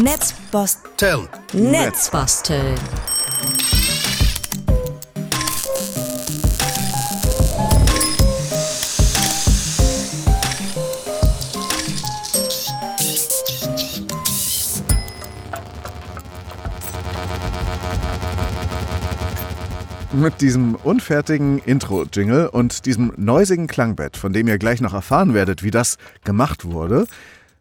Netzbasteln. Netzbasteln. Mit diesem unfertigen Intro-Jingle und diesem neusigen Klangbett, von dem ihr gleich noch erfahren werdet, wie das gemacht wurde,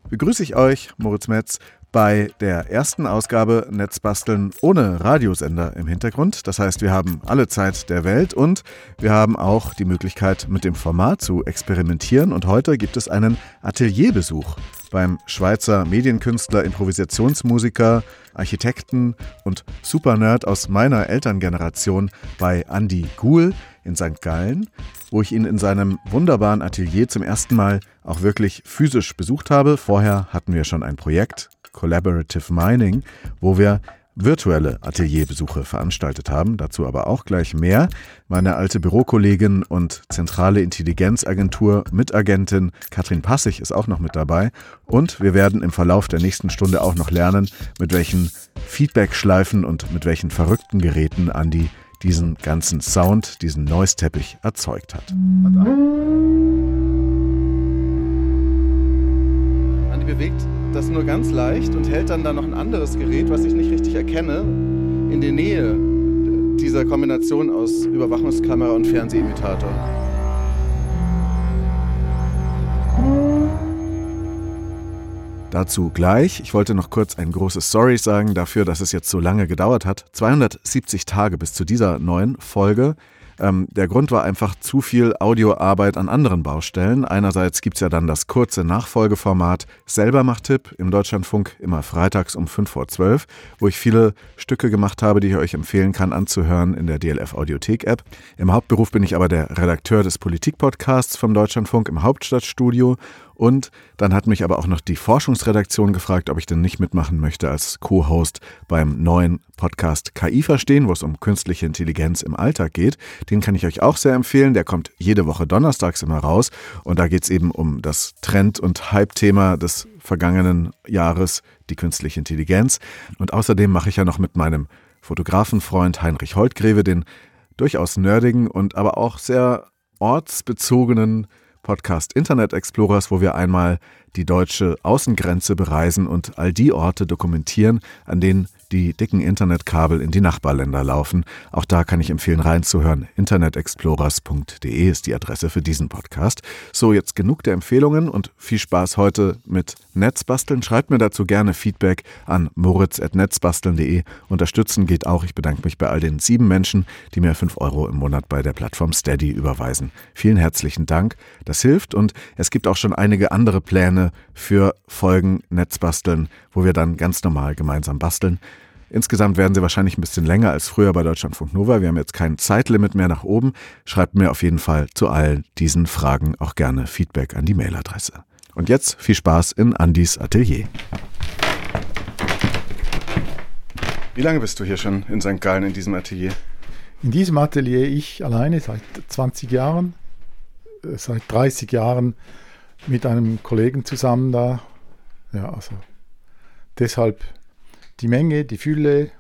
begrüße ich euch, Moritz Metz, bei der ersten Ausgabe Netzbasteln ohne Radiosender im Hintergrund. Das heißt, wir haben alle Zeit der Welt und wir haben auch die Möglichkeit, mit dem Format zu experimentieren. Und heute gibt es einen Atelierbesuch beim Schweizer Medienkünstler, Improvisationsmusiker, Architekten und Supernerd aus meiner Elterngeneration bei Andy Guhl in St. Gallen, wo ich ihn in seinem wunderbaren Atelier zum ersten Mal auch wirklich physisch besucht habe. Vorher hatten wir schon ein Projekt, Collaborative Mining, wo wir virtuelle Atelierbesuche veranstaltet haben, dazu aber auch gleich mehr. Meine alte Bürokollegin und zentrale Intelligenzagentur Mitagentin Katrin Passig ist auch noch mit dabei und wir werden im Verlauf der nächsten Stunde auch noch lernen, mit welchen Feedbackschleifen und mit welchen verrückten Geräten Andi diesen ganzen Sound, diesen Noise-Teppich erzeugt hat. Andi bewegt das nur ganz leicht und hält dann da noch ein anderes Gerät, was ich nicht richtig erkenne, in der Nähe dieser Kombination aus Überwachungskamera und Fernsehimitator. Dazu gleich. Ich wollte noch kurz ein großes Sorry sagen dafür, dass es jetzt so lange gedauert hat. 270 Tage bis zu dieser neuen Folge. Ähm, der Grund war einfach zu viel Audioarbeit an anderen Baustellen. Einerseits gibt es ja dann das kurze Nachfolgeformat Selbermacht-Tipp im Deutschlandfunk immer freitags um 5 vor 12, wo ich viele Stücke gemacht habe, die ich euch empfehlen kann anzuhören in der DLF Audiothek App. Im Hauptberuf bin ich aber der Redakteur des Politik-Podcasts vom Deutschlandfunk im Hauptstadtstudio und dann hat mich aber auch noch die Forschungsredaktion gefragt, ob ich denn nicht mitmachen möchte als Co-Host beim neuen Podcast KI verstehen, wo es um künstliche Intelligenz im Alltag geht. Den kann ich euch auch sehr empfehlen. Der kommt jede Woche donnerstags immer raus. Und da geht es eben um das Trend- und Hype-Thema des vergangenen Jahres, die künstliche Intelligenz. Und außerdem mache ich ja noch mit meinem Fotografenfreund Heinrich Holtgreve den durchaus nerdigen und aber auch sehr ortsbezogenen Podcast Internet Explorers, wo wir einmal die deutsche Außengrenze bereisen und all die Orte dokumentieren, an denen die dicken Internetkabel in die Nachbarländer laufen. Auch da kann ich empfehlen, reinzuhören. internetexplorers.de ist die Adresse für diesen Podcast. So, jetzt genug der Empfehlungen und viel Spaß heute mit Netzbasteln. Schreibt mir dazu gerne Feedback an moritz.netzbasteln.de. Unterstützen geht auch. Ich bedanke mich bei all den sieben Menschen, die mir fünf Euro im Monat bei der Plattform Steady überweisen. Vielen herzlichen Dank. Das hilft und es gibt auch schon einige andere Pläne für Folgen Netzbasteln, wo wir dann ganz normal gemeinsam basteln. Insgesamt werden sie wahrscheinlich ein bisschen länger als früher bei Deutschlandfunk Nova. Wir haben jetzt kein Zeitlimit mehr nach oben. Schreibt mir auf jeden Fall zu all diesen Fragen auch gerne Feedback an die Mailadresse. Und jetzt viel Spaß in Andys Atelier. Wie lange bist du hier schon in St. Gallen in diesem Atelier? In diesem Atelier ich alleine seit 20 Jahren, äh, seit 30 Jahren mit einem Kollegen zusammen da. Ja, also deshalb die Menge, die Fülle.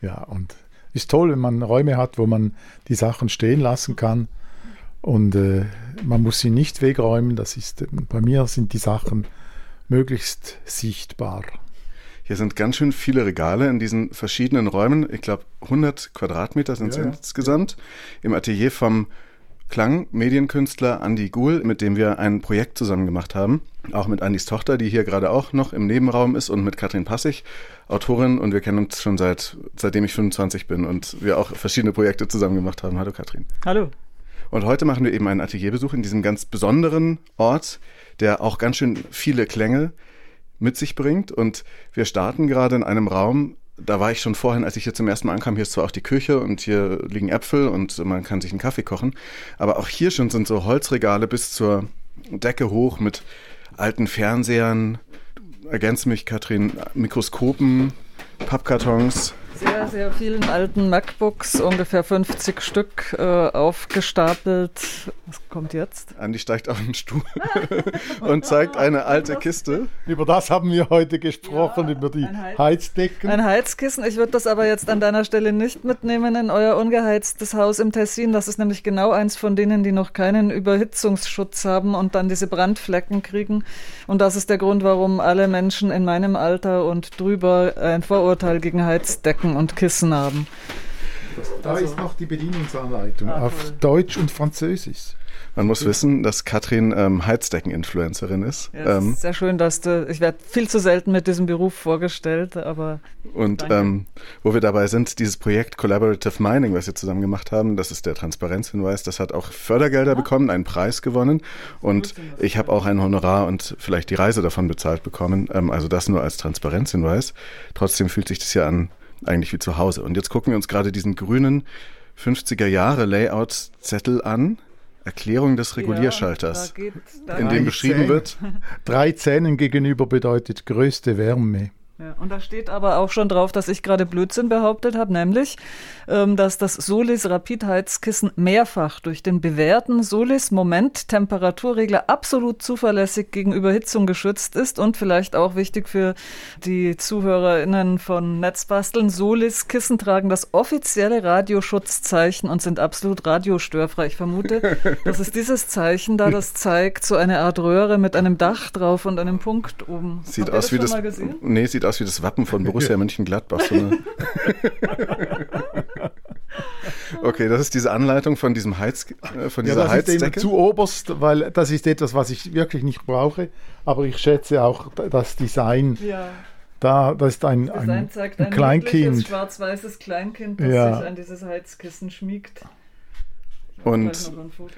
Ja, und ist toll, wenn man Räume hat, wo man die Sachen stehen lassen kann. Und äh, man muss sie nicht wegräumen. Das ist, bei mir sind die Sachen möglichst sichtbar. Hier sind ganz schön viele Regale in diesen verschiedenen Räumen. Ich glaube, 100 Quadratmeter sind es ja, insgesamt. Im Atelier vom Klang-Medienkünstler Andy Guhl, mit dem wir ein Projekt zusammen gemacht haben. Auch mit Andys Tochter, die hier gerade auch noch im Nebenraum ist und mit Katrin Passig, Autorin. Und wir kennen uns schon seit, seitdem ich 25 bin und wir auch verschiedene Projekte zusammen gemacht haben. Hallo Katrin. Hallo. Und heute machen wir eben einen Atelierbesuch in diesem ganz besonderen Ort, der auch ganz schön viele Klänge mit sich bringt. Und wir starten gerade in einem Raum, da war ich schon vorhin, als ich hier zum ersten Mal ankam, hier ist zwar auch die Küche und hier liegen Äpfel und man kann sich einen Kaffee kochen, aber auch hier schon sind so Holzregale bis zur Decke hoch mit alten Fernsehern, ergänze mich Katrin, Mikroskopen, Pappkartons. Sehr, sehr vielen alten MacBooks, ungefähr 50 Stück äh, aufgestapelt. Was kommt jetzt? Andi steigt auf den Stuhl und zeigt eine alte Kiste. Über das haben wir heute gesprochen, ja, über die ein Heizdecken. Ein Heizkissen. Ich würde das aber jetzt an deiner Stelle nicht mitnehmen in euer ungeheiztes Haus im Tessin. Das ist nämlich genau eins von denen, die noch keinen Überhitzungsschutz haben und dann diese Brandflecken kriegen. Und das ist der Grund, warum alle Menschen in meinem Alter und drüber ein Vorurteil gegen Heizdecken und Kissen haben. Da also, ist noch die Bedienungsanleitung ah, auf Deutsch und Französisch. Man muss wissen, dass Katrin ähm, Heizdecken-Influencerin ist. Ja, ähm, ist sehr schön, dass du. Ich werde viel zu selten mit diesem Beruf vorgestellt, aber. Und ähm, wo wir dabei sind, dieses Projekt Collaborative Mining, was wir zusammen gemacht haben, das ist der Transparenzhinweis, das hat auch Fördergelder ah. bekommen, einen Preis gewonnen. Und ich habe auch ein Honorar und vielleicht die Reise davon bezahlt bekommen. Ähm, also das nur als Transparenzhinweis. Trotzdem fühlt sich das ja an eigentlich wie zu Hause. Und jetzt gucken wir uns gerade diesen grünen 50er Jahre Layout-Zettel an. Erklärung des Regulierschalters, ja, da in dem beschrieben wird. Drei Zähnen gegenüber bedeutet größte Wärme. Ja, und da steht aber auch schon drauf, dass ich gerade Blödsinn behauptet habe, nämlich, ähm, dass das Solis Rapidheizkissen mehrfach durch den bewährten Solis Moment Temperaturregler absolut zuverlässig gegen Überhitzung geschützt ist und vielleicht auch wichtig für die ZuhörerInnen von Netzbasteln. Solis Kissen tragen das offizielle Radioschutzzeichen und sind absolut radiostörfrei. Ich vermute, das ist dieses Zeichen da, das zeigt so eine Art Röhre mit einem Dach drauf und einem Punkt oben. Sieht Habt aus wie das. Nee, sieht aus aus wie das Wappen von Borussia Mönchengladbach. So okay, das ist diese Anleitung von diesem Heiz, äh, von dieser ja, das Heizdecke. Ist zu oberst, weil das ist etwas, was ich wirklich nicht brauche. Aber ich schätze auch das Design. Ja. Da, das ist ein, ein, ein, ein Kleinkind. schwarz-weißes Kleinkind, das ja. sich an dieses Heizkissen schmiegt. Und,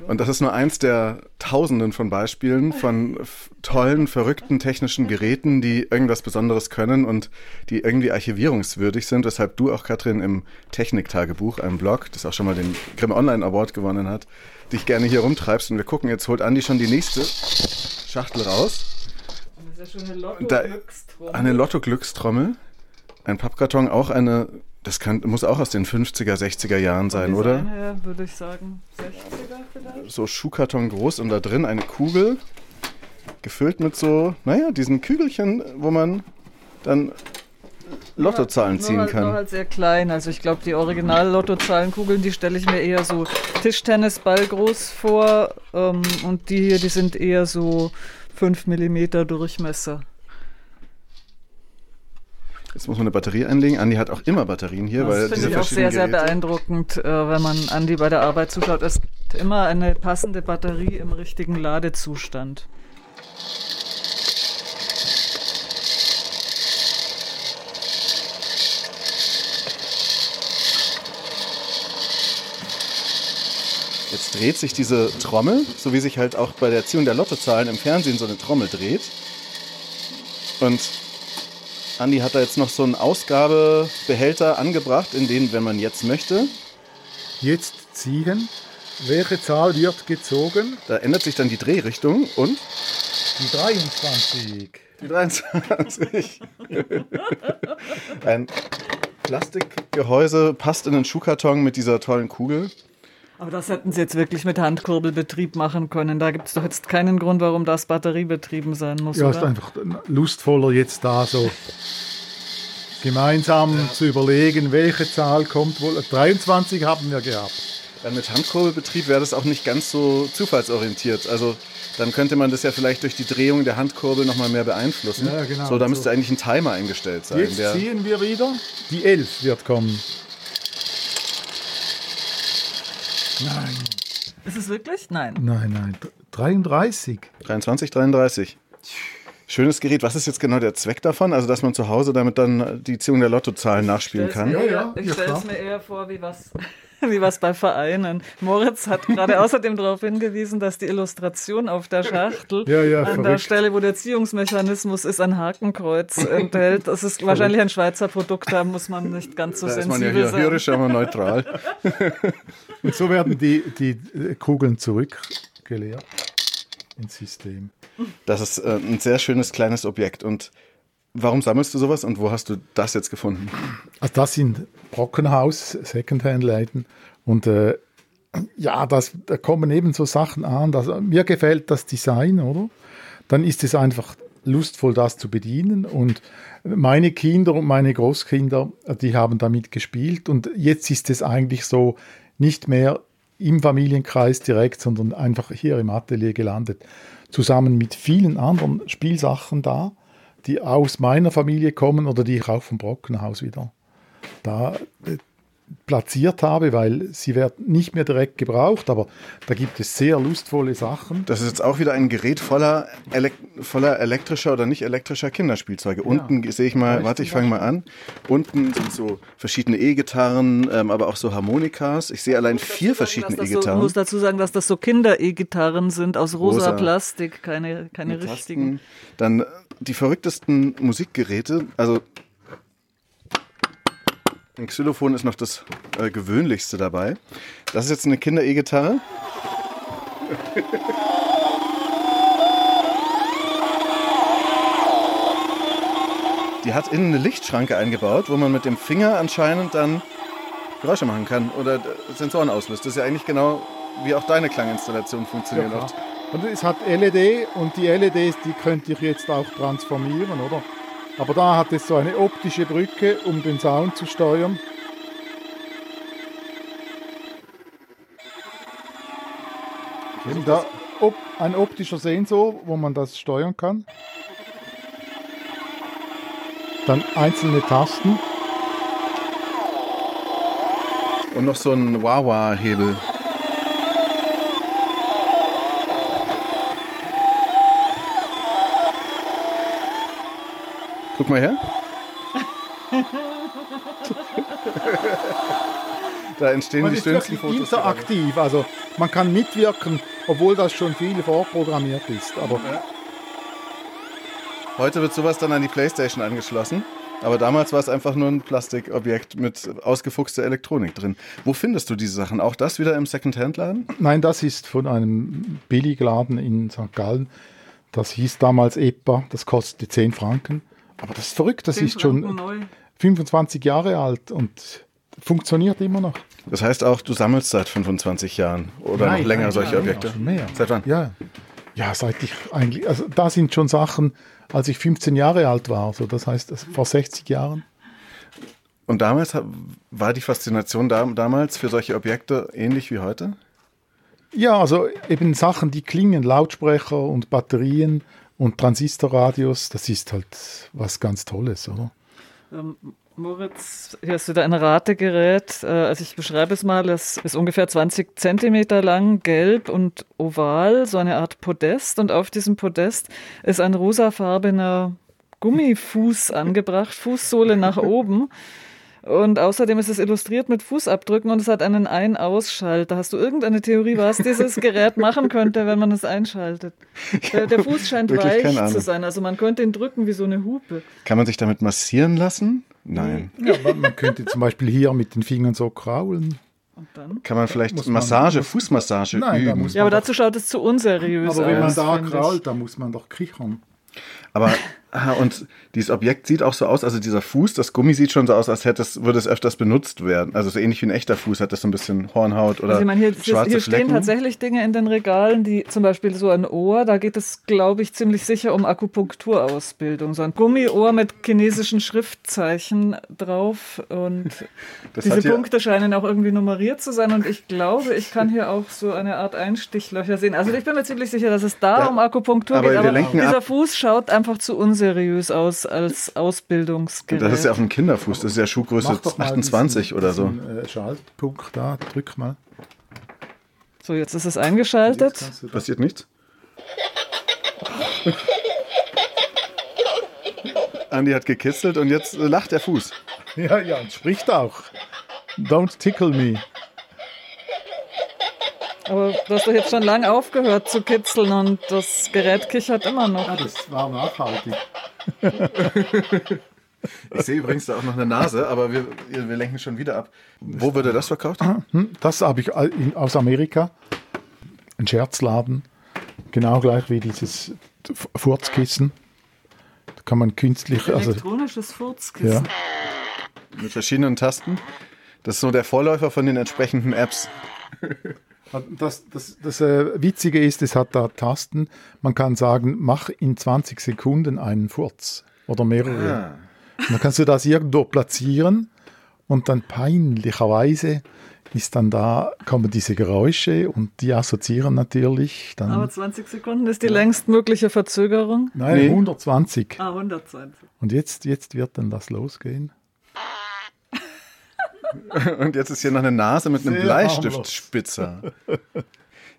und das ist nur eins der Tausenden von Beispielen von tollen, verrückten technischen Geräten, die irgendwas Besonderes können und die irgendwie archivierungswürdig sind, weshalb du auch, Katrin, im Techniktagebuch, einem Blog, das auch schon mal den Grimm Online Award gewonnen hat, dich gerne hier rumtreibst. Und wir gucken, jetzt holt Andi schon die nächste Schachtel raus. Das ist ja schon eine Lotto-Glückstrommel. Eine Lotto-Glückstrommel. Ein Pappkarton, auch eine das kann, muss auch aus den 50er, 60er Jahren sein, Design oder? Her, würde ich sagen. 60er vielleicht? So Schuhkarton groß und da drin eine Kugel, gefüllt mit so, naja, diesen Kügelchen, wo man dann Lottozahlen ziehen nur, kann. Nur halt sehr klein. Also ich glaube, die Original-Lottozahlenkugeln, die stelle ich mir eher so Tischtennisball groß vor. Ähm, und die hier, die sind eher so 5 mm Durchmesser. Jetzt muss man eine Batterie einlegen. Andi hat auch immer Batterien hier. Das finde ich auch sehr, sehr beeindruckend, äh, wenn man Andi bei der Arbeit zuschaut. Es gibt immer eine passende Batterie im richtigen Ladezustand. Jetzt dreht sich diese Trommel, so wie sich halt auch bei der Erziehung der Lottozahlen im Fernsehen so eine Trommel dreht. Und Andi hat da jetzt noch so einen Ausgabebehälter angebracht, in den, wenn man jetzt möchte. Jetzt ziehen. Welche Zahl wird gezogen? Da ändert sich dann die Drehrichtung und? Die 23. Die 23. Ein Plastikgehäuse passt in den Schuhkarton mit dieser tollen Kugel. Aber das hätten sie jetzt wirklich mit Handkurbelbetrieb machen können. Da gibt es doch jetzt keinen Grund, warum das batteriebetrieben sein muss. Ja, oder? ist einfach lustvoller jetzt da so gemeinsam ja. zu überlegen, welche Zahl kommt wohl. 23 haben wir gehabt. Ja, mit Handkurbelbetrieb wäre das auch nicht ganz so zufallsorientiert. Also dann könnte man das ja vielleicht durch die Drehung der Handkurbel nochmal mehr beeinflussen. Ja, genau. So, da müsste so. eigentlich ein Timer eingestellt sein. Jetzt ziehen wir wieder. Die 11 wird kommen. Nein. Ist es wirklich? Nein. Nein, nein. 33. 23, 33. Schönes Gerät. Was ist jetzt genau der Zweck davon? Also, dass man zu Hause damit dann die Ziehung der Lottozahlen nachspielen kann? Ja, ja. Ich stelle es mir eher vor, wie was wie was bei Vereinen. Moritz hat gerade außerdem darauf hingewiesen, dass die Illustration auf der Schachtel ja, ja, an verrückt. der Stelle, wo der Ziehungsmechanismus ist, ein Hakenkreuz enthält. Das ist wahrscheinlich ein Schweizer Produkt, da muss man nicht ganz so da sensibel sein. ist man ja hier hörisch, aber neutral. Und so werden die, die Kugeln zurückgeleert ins System. Das ist äh, ein sehr schönes kleines Objekt und Warum sammelst du sowas und wo hast du das jetzt gefunden? Also das sind Brockenhaus, Secondhand-Läden und äh, ja, das, da kommen eben so Sachen an. Dass, mir gefällt das Design, oder? Dann ist es einfach lustvoll, das zu bedienen und meine Kinder und meine Großkinder, die haben damit gespielt und jetzt ist es eigentlich so nicht mehr im Familienkreis direkt, sondern einfach hier im Atelier gelandet, zusammen mit vielen anderen Spielsachen da die aus meiner Familie kommen oder die ich auch vom Brockenhaus wieder da äh, platziert habe, weil sie werden nicht mehr direkt gebraucht, aber da gibt es sehr lustvolle Sachen. Das ist jetzt auch wieder ein Gerät voller, Elek voller elektrischer oder nicht elektrischer Kinderspielzeuge. Ja. Unten sehe ich mal, warte, ich fange mal an. Unten sind so verschiedene E-Gitarren, ähm, aber auch so Harmonikas. Ich sehe allein vier verschiedene E-Gitarren. ich muss dazu sagen, dass das so Kinder-E-Gitarren sind aus rosa, rosa, Plastik, keine, keine richtigen. Dann die verrücktesten Musikgeräte, also ein Xylophon ist noch das äh, gewöhnlichste dabei. Das ist jetzt eine Kinder-E-Gitarre. Die hat innen eine Lichtschranke eingebaut, wo man mit dem Finger anscheinend dann Geräusche machen kann oder Sensoren auslöst. Das ist ja eigentlich genau wie auch deine Klanginstallation funktioniert. Ja, und es hat LED und die LEDs, die könnte ich jetzt auch transformieren, oder? Aber da hat es so eine optische Brücke, um den Sound zu steuern. Da op ein optischer Sensor, wo man das steuern kann. Dann einzelne Tasten. Und noch so ein Wawa-Hebel. Guck mal her. da entstehen man die schönsten Fotos. Interaktiv, also man kann mitwirken, obwohl das schon viel vorprogrammiert ist. Aber ja. Heute wird sowas dann an die Playstation angeschlossen. Aber damals war es einfach nur ein Plastikobjekt mit ausgefuchster Elektronik drin. Wo findest du diese Sachen? Auch das wieder im Secondhand-Laden? Nein, das ist von einem Billigladen in St. Gallen. Das hieß damals EPA, das kostete 10 Franken. Aber das ist verrückt, das ist schon 25 Jahre alt und funktioniert immer noch. Das heißt auch, du sammelst seit 25 Jahren oder nein, noch länger nein, solche nein, Objekte? Mehr. Seit wann? Ja. ja, seit ich eigentlich, also da sind schon Sachen, als ich 15 Jahre alt war, so das heißt vor 60 Jahren. Und damals war die Faszination da, damals für solche Objekte ähnlich wie heute? Ja, also eben Sachen, die klingen, Lautsprecher und Batterien und Transistorradios, das ist halt was ganz Tolles, oder? Ähm, Moritz, hier hast du da ein Rategerät. Äh, also ich beschreibe es mal, es ist ungefähr 20 Zentimeter lang, gelb und oval, so eine Art Podest. Und auf diesem Podest ist ein rosafarbener Gummifuß angebracht, Fußsohle nach oben. Und außerdem ist es illustriert mit Fußabdrücken und es hat einen Ein-Ausschalter. Hast du irgendeine Theorie, was dieses Gerät machen könnte, wenn man es einschaltet? Der, der Fuß scheint weich zu sein, also man könnte ihn drücken wie so eine Hupe. Kann man sich damit massieren lassen? Nein. Ja, man, man könnte zum Beispiel hier mit den Fingern so kraulen. Kann man vielleicht man, Massage, Fußmassage Nein, üben? ja, aber dazu schaut es zu unseriös aus. Aber wenn man da krault, da muss man doch kichern. Aber und dieses Objekt sieht auch so aus, also dieser Fuß, das Gummi sieht schon so aus, als hätte es, würde es öfters benutzt werden. Also so ähnlich wie ein echter Fuß, hat das so ein bisschen Hornhaut oder also ich meine, hier, schwarze hier stehen Flecken. tatsächlich Dinge in den Regalen, die zum Beispiel so ein Ohr, da geht es, glaube ich, ziemlich sicher um Akupunkturausbildung. So ein Gummiohr mit chinesischen Schriftzeichen drauf und das diese Punkte scheinen auch irgendwie nummeriert zu sein und ich glaube, ich kann hier auch so eine Art Einstichlöcher sehen. Also ich bin mir ziemlich sicher, dass es da ja, um Akupunktur aber geht, aber dieser Fuß schaut einfach zu unseriös aus als Ausbildungsgerät. Das ist ja auf dem Kinderfuß, das ist ja Schuhgröße 28 diesen, oder so. Diesen, äh, Schaltpunkt da, drück mal. So, jetzt ist es eingeschaltet. Passiert nichts? Andi hat gekitzelt und jetzt lacht der Fuß. Ja, ja, und spricht auch. Don't tickle me. Aber du hast doch jetzt schon lange aufgehört zu kitzeln und das Gerät kichert immer noch. Ja, das war nachhaltig. Ich sehe übrigens da auch noch eine Nase, aber wir, wir lenken schon wieder ab. Wo wird das verkauft? Hm, das habe ich aus Amerika. Ein Scherzladen. Genau gleich wie dieses Furzkissen. kann man künstlich. Also, Elektronisches Furzkissen. ja. Mit verschiedenen Tasten. Das ist so der Vorläufer von den entsprechenden Apps. Das, das, das äh, Witzige ist, es hat da Tasten. Man kann sagen, mach in 20 Sekunden einen Furz oder mehrere. Dann kannst du das irgendwo platzieren und dann peinlicherweise ist dann da, kommen diese Geräusche und die assoziieren natürlich dann. Aber 20 Sekunden ist die längstmögliche Verzögerung. nein, Nee. 120. Ah, 120. Und jetzt, jetzt wird dann das losgehen. Und jetzt ist hier noch eine Nase mit einem Sehr Bleistiftspitzer.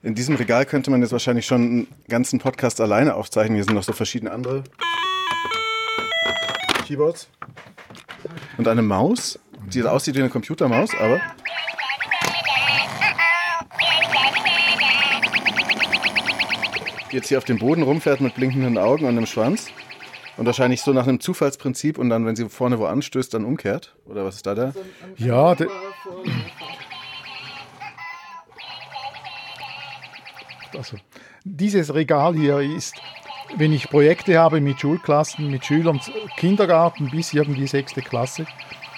In diesem Regal könnte man jetzt wahrscheinlich schon einen ganzen Podcast alleine aufzeichnen. Hier sind noch so verschiedene andere Keyboards. Und eine Maus, die aussieht wie eine Computermaus, aber. Die Jetzt hier auf dem Boden rumfährt mit blinkenden Augen und einem Schwanz. Und wahrscheinlich so nach einem Zufallsprinzip und dann, wenn sie vorne wo anstößt, dann umkehrt. Oder was ist da da? Ja, de, also, dieses Regal hier ist, wenn ich Projekte habe mit Schulklassen, mit Schülern, Kindergarten bis irgendwie sechste Klasse,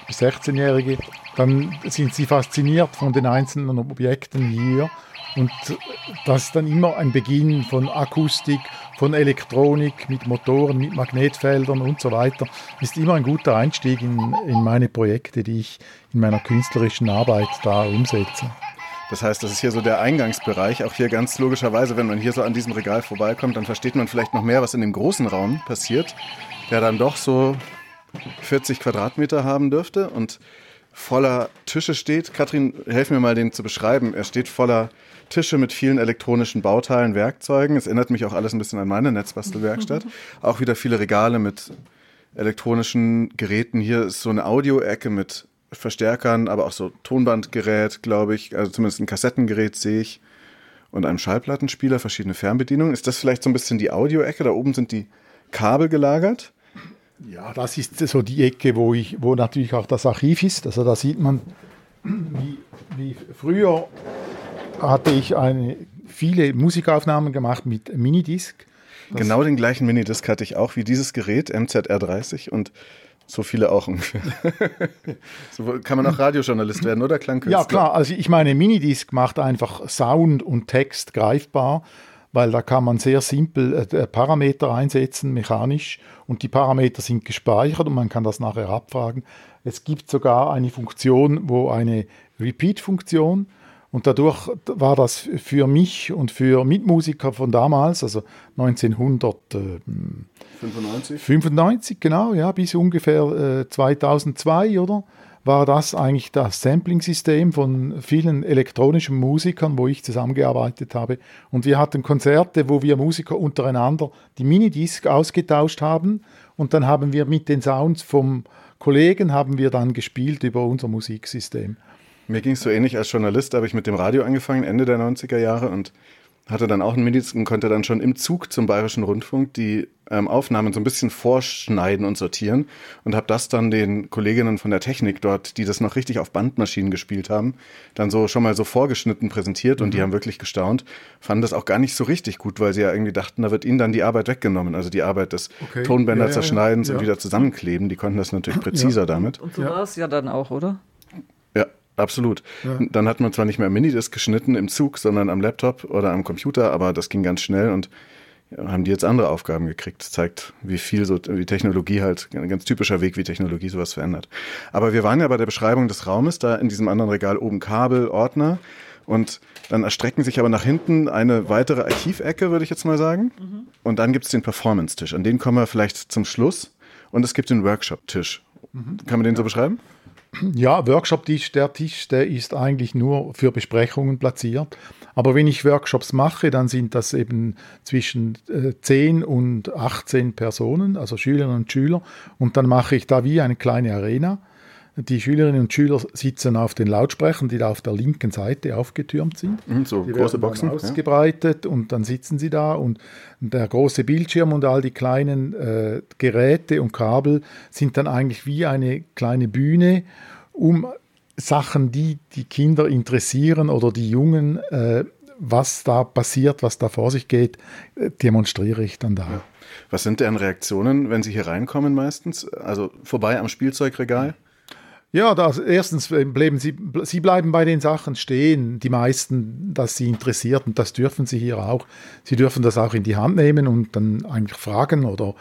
bis 16-Jährige, dann sind sie fasziniert von den einzelnen Objekten hier. Und das ist dann immer ein Beginn von Akustik, von Elektronik mit Motoren, mit Magnetfeldern und so weiter. Ist immer ein guter Einstieg in, in meine Projekte, die ich in meiner künstlerischen Arbeit da umsetze. Das heißt, das ist hier so der Eingangsbereich. Auch hier ganz logischerweise, wenn man hier so an diesem Regal vorbeikommt, dann versteht man vielleicht noch mehr, was in dem großen Raum passiert, der dann doch so 40 Quadratmeter haben dürfte und voller Tische steht. Katrin, helf mir mal, den zu beschreiben. Er steht voller Tische mit vielen elektronischen Bauteilen, Werkzeugen. Es erinnert mich auch alles ein bisschen an meine Netzbastelwerkstatt. Auch wieder viele Regale mit elektronischen Geräten. Hier ist so eine Audio-Ecke mit Verstärkern, aber auch so Tonbandgerät, glaube ich. Also zumindest ein Kassettengerät sehe ich. Und einem Schallplattenspieler, verschiedene Fernbedienungen. Ist das vielleicht so ein bisschen die Audio-Ecke? Da oben sind die Kabel gelagert. Ja, das ist so die Ecke, wo, ich, wo natürlich auch das Archiv ist. Also da sieht man, wie, wie früher hatte ich eine, viele Musikaufnahmen gemacht mit Minidisc. genau den gleichen Minidisc hatte ich auch wie dieses Gerät, MZR30 und so viele auch ungefähr. so kann man auch Radiojournalist werden, oder Klangkünstler? Ja, klar. Also ich meine, Minidisc macht einfach Sound und Text greifbar, weil da kann man sehr simpel äh, Parameter einsetzen, mechanisch, und die Parameter sind gespeichert und man kann das nachher abfragen. Es gibt sogar eine Funktion, wo eine Repeat-Funktion, und dadurch war das für mich und für Mitmusiker von damals, also 1995, 95? genau, ja, bis ungefähr äh, 2002, oder? War das eigentlich das Sampling-System von vielen elektronischen Musikern, wo ich zusammengearbeitet habe. Und wir hatten Konzerte, wo wir Musiker untereinander die Minidisc ausgetauscht haben. Und dann haben wir mit den Sounds vom Kollegen haben wir dann gespielt über unser Musiksystem. Mir ging es so ähnlich als Journalist, habe ich mit dem Radio angefangen, Ende der 90er Jahre und hatte dann auch einen und konnte dann schon im Zug zum Bayerischen Rundfunk die ähm, Aufnahmen so ein bisschen vorschneiden und sortieren und habe das dann den Kolleginnen von der Technik dort, die das noch richtig auf Bandmaschinen gespielt haben, dann so schon mal so vorgeschnitten präsentiert und die haben wirklich gestaunt, fanden das auch gar nicht so richtig gut, weil sie ja irgendwie dachten, da wird ihnen dann die Arbeit weggenommen, also die Arbeit des Okay. Tonbänder Ja, ja, ja. zerschneidens und Ja. wieder zusammenkleben, die konnten das natürlich präziser damit. Und so Ja. war es ja dann auch, oder? Ja, absolut. Dann hat man zwar nicht mehr am Minidisc geschnitten im Zug, sondern am Laptop oder am Computer, aber das ging ganz schnell und ja, haben die jetzt andere Aufgaben gekriegt. Das zeigt, wie viel so wie Technologie halt, ein ganz typischer Weg, wie Technologie sowas verändert. Aber wir waren ja bei der Beschreibung des Raumes, da in diesem anderen Regal oben Kabel, Ordner und dann erstrecken sich aber nach hinten eine weitere Archivecke, würde ich jetzt mal sagen. Und dann gibt es den Performance-Tisch. An den kommen wir vielleicht zum Schluss. Und es gibt den Workshop-Tisch. Kann man den so beschreiben? Ja, Workshop-Tisch, der Tisch, der ist eigentlich nur für Besprechungen platziert. Aber wenn ich Workshops mache, dann sind das eben zwischen äh, 10 und 18 Personen, also Schülerinnen und Schüler. Und dann mache ich da wie eine kleine Arena. Die Schülerinnen und Schüler sitzen auf den Lautsprechern, die da auf der linken Seite aufgetürmt sind. Mhm, so Die große Boxen. Ja. ausgebreitet und dann sitzen sie da und der große Bildschirm und all die kleinen äh, Geräte und Kabel sind dann eigentlich wie eine kleine Bühne, um Sachen, die die Kinder interessieren oder die Jungen äh, was da passiert, was da vor sich geht, äh, demonstriere ich dann da. Ja. Was sind deren Reaktionen, wenn Sie hier reinkommen meistens? Also vorbei am Spielzeugregal? Ja, das, erstens bleiben sie, sie bleiben bei den Sachen stehen, die meisten, dass sie interessiert und das dürfen sie hier auch. Sie dürfen das auch in die Hand nehmen und dann eigentlich fragen oder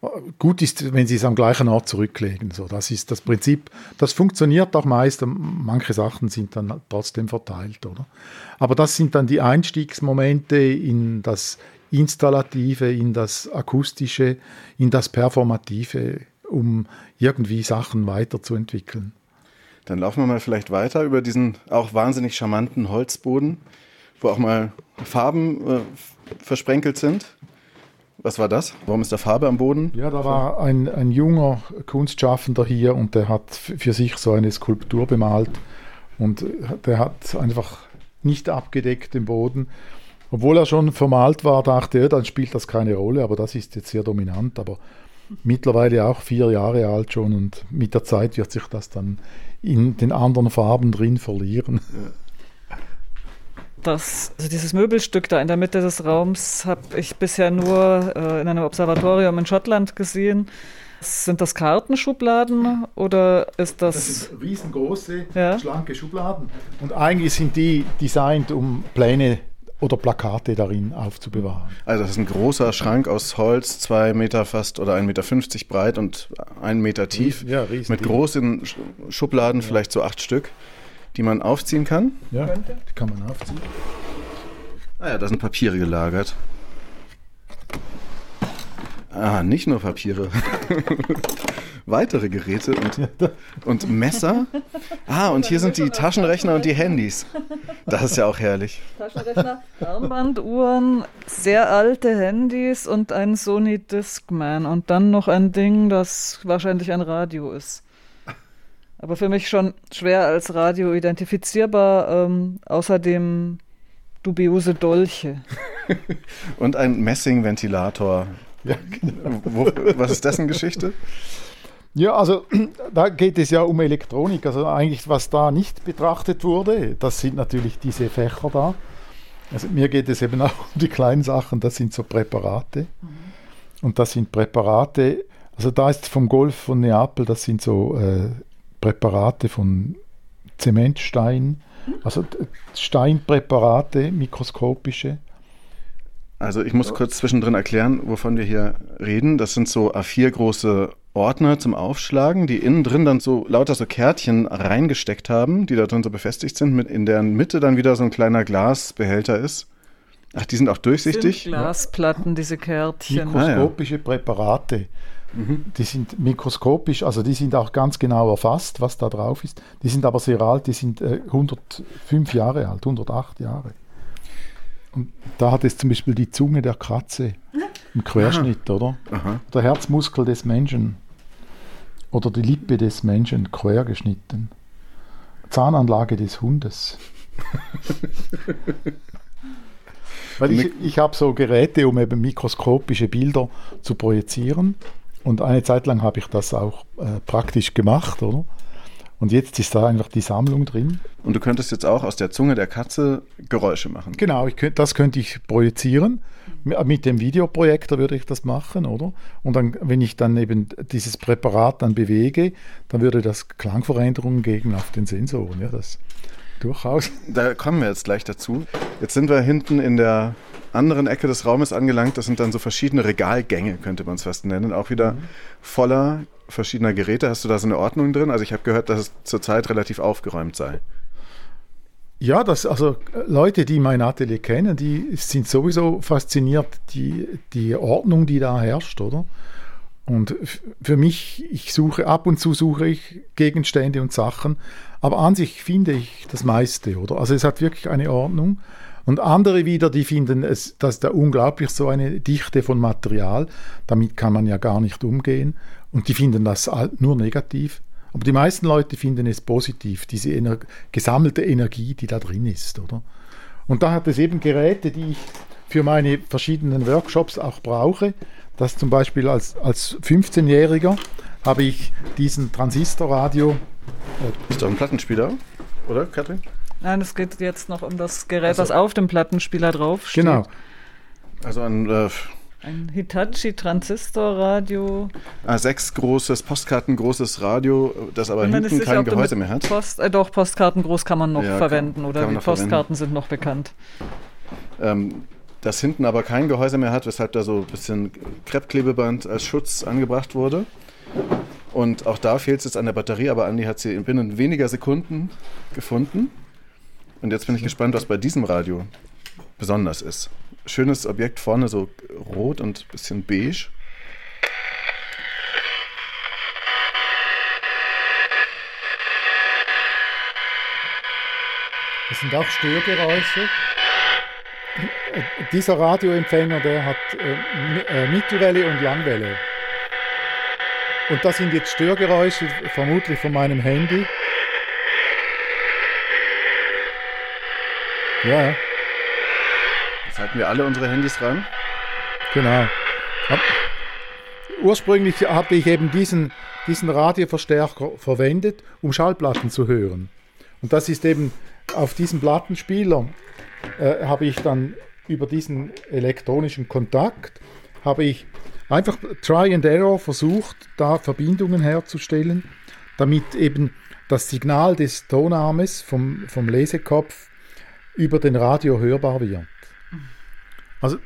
äh, gut ist, wenn sie es am gleichen Ort zurücklegen. So, das ist das Prinzip. Das funktioniert auch meist. Manche Sachen sind dann trotzdem verteilt, oder? Aber das sind dann die Einstiegsmomente in das Installative, in das Akustische, in das Performative um irgendwie Sachen weiterzuentwickeln. Dann laufen wir mal vielleicht weiter über diesen auch wahnsinnig charmanten Holzboden, wo auch mal Farben äh, versprenkelt sind. Was war das? Warum ist da Farbe am Boden? Ja, da war ein, ein junger Kunstschaffender hier und der hat für sich so eine Skulptur bemalt und der hat einfach nicht abgedeckt den Boden. Obwohl er schon vermalt war, dachte er, dann spielt das keine Rolle, aber das ist jetzt sehr dominant. Aber mittlerweile auch vier Jahre alt schon und mit der Zeit wird sich das dann in den anderen Farben drin verlieren. Das, also dieses Möbelstück da in der Mitte des Raums habe ich bisher nur äh, in einem Observatorium in Schottland gesehen. Sind das Kartenschubladen oder ist das. Das sind riesengroße, ja? schlanke Schubladen. Und eigentlich sind die designt, um Pläne oder Plakate darin aufzubewahren. Also das ist ein großer Schrank aus Holz, zwei Meter fast oder 1,50 Meter breit und einen Meter tief. Ja, riesig. Mit großen Schubladen, ja. vielleicht so acht Stück, die man aufziehen kann. Ja, die kann man aufziehen. Ah ja, da sind Papiere gelagert. Ah, nicht nur Papiere. weitere Geräte und, und Messer. Ah, und hier sind die Taschenrechner und die Handys. Das ist ja auch herrlich. Taschenrechner, Armbanduhren, sehr alte Handys und ein Sony Discman und dann noch ein Ding, das wahrscheinlich ein Radio ist. Aber für mich schon schwer als Radio identifizierbar. Ähm, außerdem dubiose Dolche. und ein Messingventilator. Ja, genau. Wo, was ist dessen Geschichte? Ja, also da geht es ja um Elektronik. Also eigentlich, was da nicht betrachtet wurde, das sind natürlich diese Fächer da. Also mir geht es eben auch um die kleinen Sachen, das sind so Präparate. Mhm. Und das sind Präparate, also da ist vom Golf von Neapel, das sind so äh, Präparate von Zementstein, mhm. also Steinpräparate, mikroskopische. Also ich muss kurz zwischendrin erklären, wovon wir hier reden. Das sind so A4 große Ordner zum Aufschlagen, die innen drin dann so lauter so Kärtchen reingesteckt haben, die da drin so befestigt sind, mit in deren Mitte dann wieder so ein kleiner Glasbehälter ist. Ach, die sind auch durchsichtig? Sind Glasplatten, diese Kärtchen. Mikroskopische Präparate. Mhm. Die sind mikroskopisch, also die sind auch ganz genau erfasst, was da drauf ist. Die sind aber sehr alt, die sind äh, 105 Jahre alt, 108 Jahre. Und da hat es zum Beispiel die Zunge der Katze im Querschnitt, Aha. oder? Aha. Der Herzmuskel des Menschen oder die Lippe des Menschen quer geschnitten. Zahnanlage des Hundes. Weil ich, ich habe so Geräte, um eben mikroskopische Bilder zu projizieren. Und eine Zeit lang habe ich das auch äh, praktisch gemacht, oder? Und jetzt ist da einfach die Sammlung drin. Und du könntest jetzt auch aus der Zunge der Katze Geräusche machen. Genau, könnt, das könnte ich projizieren. Mit dem Videoprojektor würde ich das machen, oder? Und dann, wenn ich dann eben dieses Präparat dann bewege, dann würde das Klangveränderungen geben auf den Sensoren. Ja, das durchaus. Da kommen wir jetzt gleich dazu. Jetzt sind wir hinten in der anderen Ecke des Raumes angelangt. Das sind dann so verschiedene Regalgänge, könnte man es fast nennen. Auch wieder mhm. voller verschiedener Geräte. Hast du da so eine Ordnung drin? Also ich habe gehört, dass es zurzeit relativ aufgeräumt sei. Ja, das, also Leute, die mein Atelier kennen, die sind sowieso fasziniert, die, die Ordnung, die da herrscht, oder? Und für mich, ich suche, ab und zu suche ich Gegenstände und Sachen, aber an sich finde ich das meiste, oder? Also es hat wirklich eine Ordnung. Und andere wieder, die finden es, dass da unglaublich so eine Dichte von Material, damit kann man ja gar nicht umgehen. Und die finden das nur negativ. Aber die meisten Leute finden es positiv, diese Ener gesammelte Energie, die da drin ist, oder? Und da hat es eben Geräte, die ich für meine verschiedenen Workshops auch brauche. Das zum Beispiel als, als 15-Jähriger habe ich diesen Transistorradio. Ist doch ein Plattenspieler, oder, Katrin? Nein, es geht jetzt noch um das Gerät, also, was auf dem Plattenspieler drauf steht. Genau. Also ein, äh, ein Hitachi Transistorradio. A6 großes, postkartengroßes Radio, das aber hinten sicher, kein Gehäuse mehr hat. Post, äh, doch, Postkarten groß kann man noch ja, verwenden oder die Postkarten verwenden. sind noch bekannt. Ähm, das hinten aber kein Gehäuse mehr hat, weshalb da so ein bisschen Kreppklebeband als Schutz angebracht wurde. Und auch da fehlt es jetzt an der Batterie, aber Andi hat sie binnen weniger Sekunden gefunden. Und jetzt bin ich gespannt, was bei diesem Radio besonders ist. Schönes Objekt vorne, so rot und ein bisschen beige. Das sind auch Störgeräusche. Dieser Radioempfänger, der hat äh, äh, Mittelwelle und Langwelle. Und das sind jetzt Störgeräusche, vermutlich von meinem Handy. Ja. Jetzt halten wir alle unsere Handys dran. Genau. Hab, ursprünglich habe ich eben diesen, diesen Radioverstärker verwendet, um Schallplatten zu hören. Und das ist eben auf diesem Plattenspieler äh, habe ich dann über diesen elektronischen Kontakt habe ich einfach Try and Error versucht, da Verbindungen herzustellen, damit eben das Signal des Tonarmes vom, vom Lesekopf über den Radio hörbar wird. Also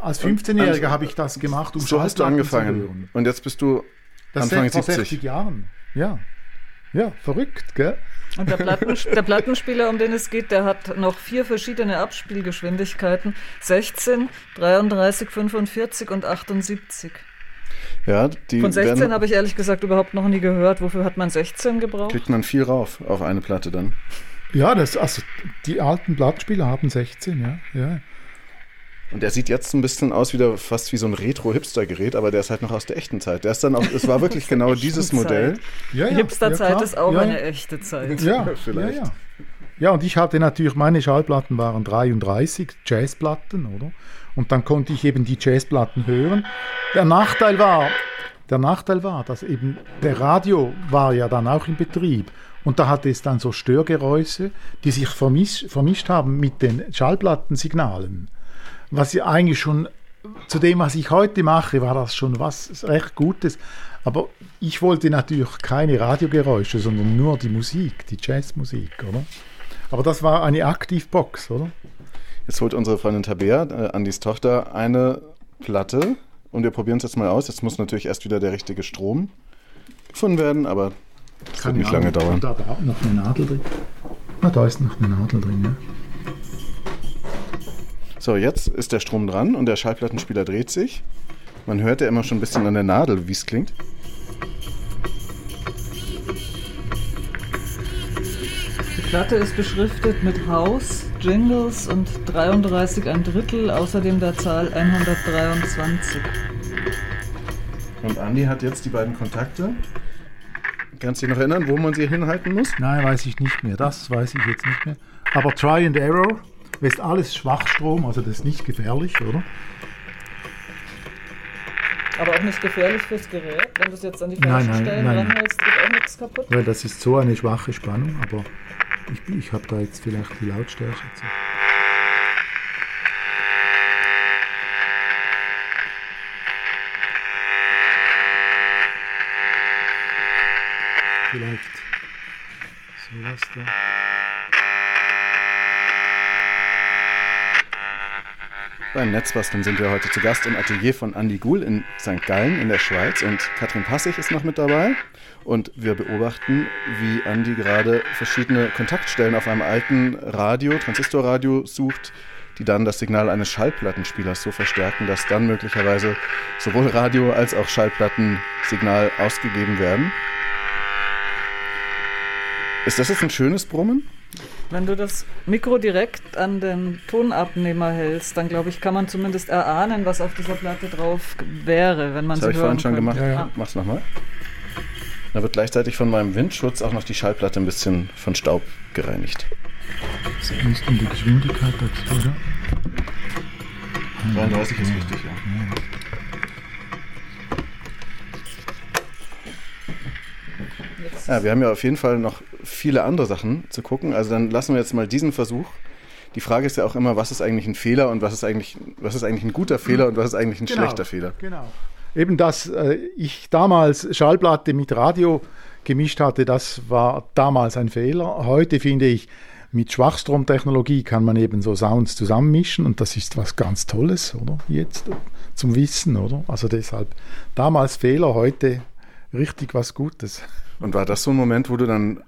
als 15-Jähriger habe ich das gemacht, um So hast du angefangen. Und jetzt bist du das Anfang vor 70. 60 Jahren. Ja. Ja, verrückt, gell? Und der, Platten, der, Plattenspieler, um den es geht, der hat noch vier verschiedene Abspielgeschwindigkeiten: 16, 33, 45 und 78. Ja, die Von 16 habe ich ehrlich gesagt überhaupt noch nie gehört. Wofür hat man 16 gebraucht? Kriegt man viel rauf auf eine Platte dann. Ja, das, also die alten Plattenspieler haben 16, ja. ja. Und der sieht jetzt ein bisschen aus wieder fast wie so ein Retro-Hipster-Gerät, aber der ist halt noch aus der echten Zeit. Der ist dann auch, es war wirklich genau dieses Modell. Ja, ja, Hipster-Zeit ja, ist auch ja, eine echte Zeit. Ja, vielleicht. Ja, ja. ja, und ich hatte natürlich, meine Schallplatten waren 33 Jazzplatten, oder? Und dann konnte ich eben die Jazzplatten hören. Der Nachteil war, der Nachteil war, dass eben der Radio war ja dann auch in Betrieb. Und da hatte es dann so Störgeräusche, die sich vermisch, vermischt haben mit den Schallplattensignalen was ja eigentlich schon zu dem, was ich heute mache, war das schon was recht Gutes. Aber ich wollte natürlich keine Radiogeräusche, sondern nur die Musik, die Jazzmusik, oder? Aber das war eine Aktivbox, oder? Jetzt holt unsere Freundin Tabea, äh, Andis Tochter, eine Platte und wir probieren es jetzt mal aus. Jetzt muss natürlich erst wieder der richtige Strom gefunden werden, aber das Kann wird nicht lange dauern. Da auch noch eine Nadel drin. Na, da ist noch eine Nadel drin, ja. So, jetzt ist der Strom dran und der Schallplattenspieler dreht sich. Man hört ja immer schon ein bisschen an der Nadel, wie es klingt. Die Platte ist beschriftet mit Haus, Jingles und 33 ein Drittel, außerdem der Zahl 123. Und Andy hat jetzt die beiden Kontakte. Kannst du dich noch erinnern, wo man sie hinhalten muss? Nein, weiß ich nicht mehr. Das weiß ich jetzt nicht mehr. Aber Try and Error ist alles Schwachstrom, also das ist nicht gefährlich, oder? Aber auch nicht gefährlich fürs Gerät, wenn du es jetzt an die falschen nein, nein, Stellen nein. ranhältst, geht auch nichts kaputt. Weil das ist so eine schwache Spannung, aber ich, ich habe da jetzt vielleicht die Lautstärke zu. Vielleicht sowas da. Beim Netzbasteln sind wir heute zu Gast im Atelier von Andy Guhl in St. Gallen in der Schweiz und Katrin Passig ist noch mit dabei. Und wir beobachten, wie Andy gerade verschiedene Kontaktstellen auf einem alten Radio, Transistorradio sucht, die dann das Signal eines Schallplattenspielers so verstärken, dass dann möglicherweise sowohl Radio als auch Schallplattensignal ausgegeben werden. Ist das jetzt ein schönes Brummen? Wenn du das Mikro direkt an den Tonabnehmer hältst, dann glaube ich, kann man zumindest erahnen, was auf dieser Platte drauf wäre, wenn man das sie hören ich vorhin schon gemacht. Ja, ja. Mach's nochmal. Da wird gleichzeitig von meinem Windschutz auch noch die Schallplatte ein bisschen von Staub gereinigt. Das ist die Geschwindigkeit dazu, oder? 33 ist richtig, ja. Ja, wir haben ja auf jeden Fall noch viele andere Sachen zu gucken. Also dann lassen wir jetzt mal diesen Versuch. Die Frage ist ja auch immer, was ist eigentlich ein Fehler und was ist eigentlich, was ist eigentlich ein guter Fehler und was ist eigentlich ein genau, schlechter Fehler. Genau. Eben, dass äh, ich damals Schallplatte mit Radio gemischt hatte, das war damals ein Fehler. Heute finde ich, mit Schwachstromtechnologie kann man eben so Sounds zusammenmischen und das ist was ganz Tolles, oder? Jetzt zum Wissen, oder? Also deshalb damals Fehler, heute richtig was Gutes. Und war das so ein Moment, wo du dann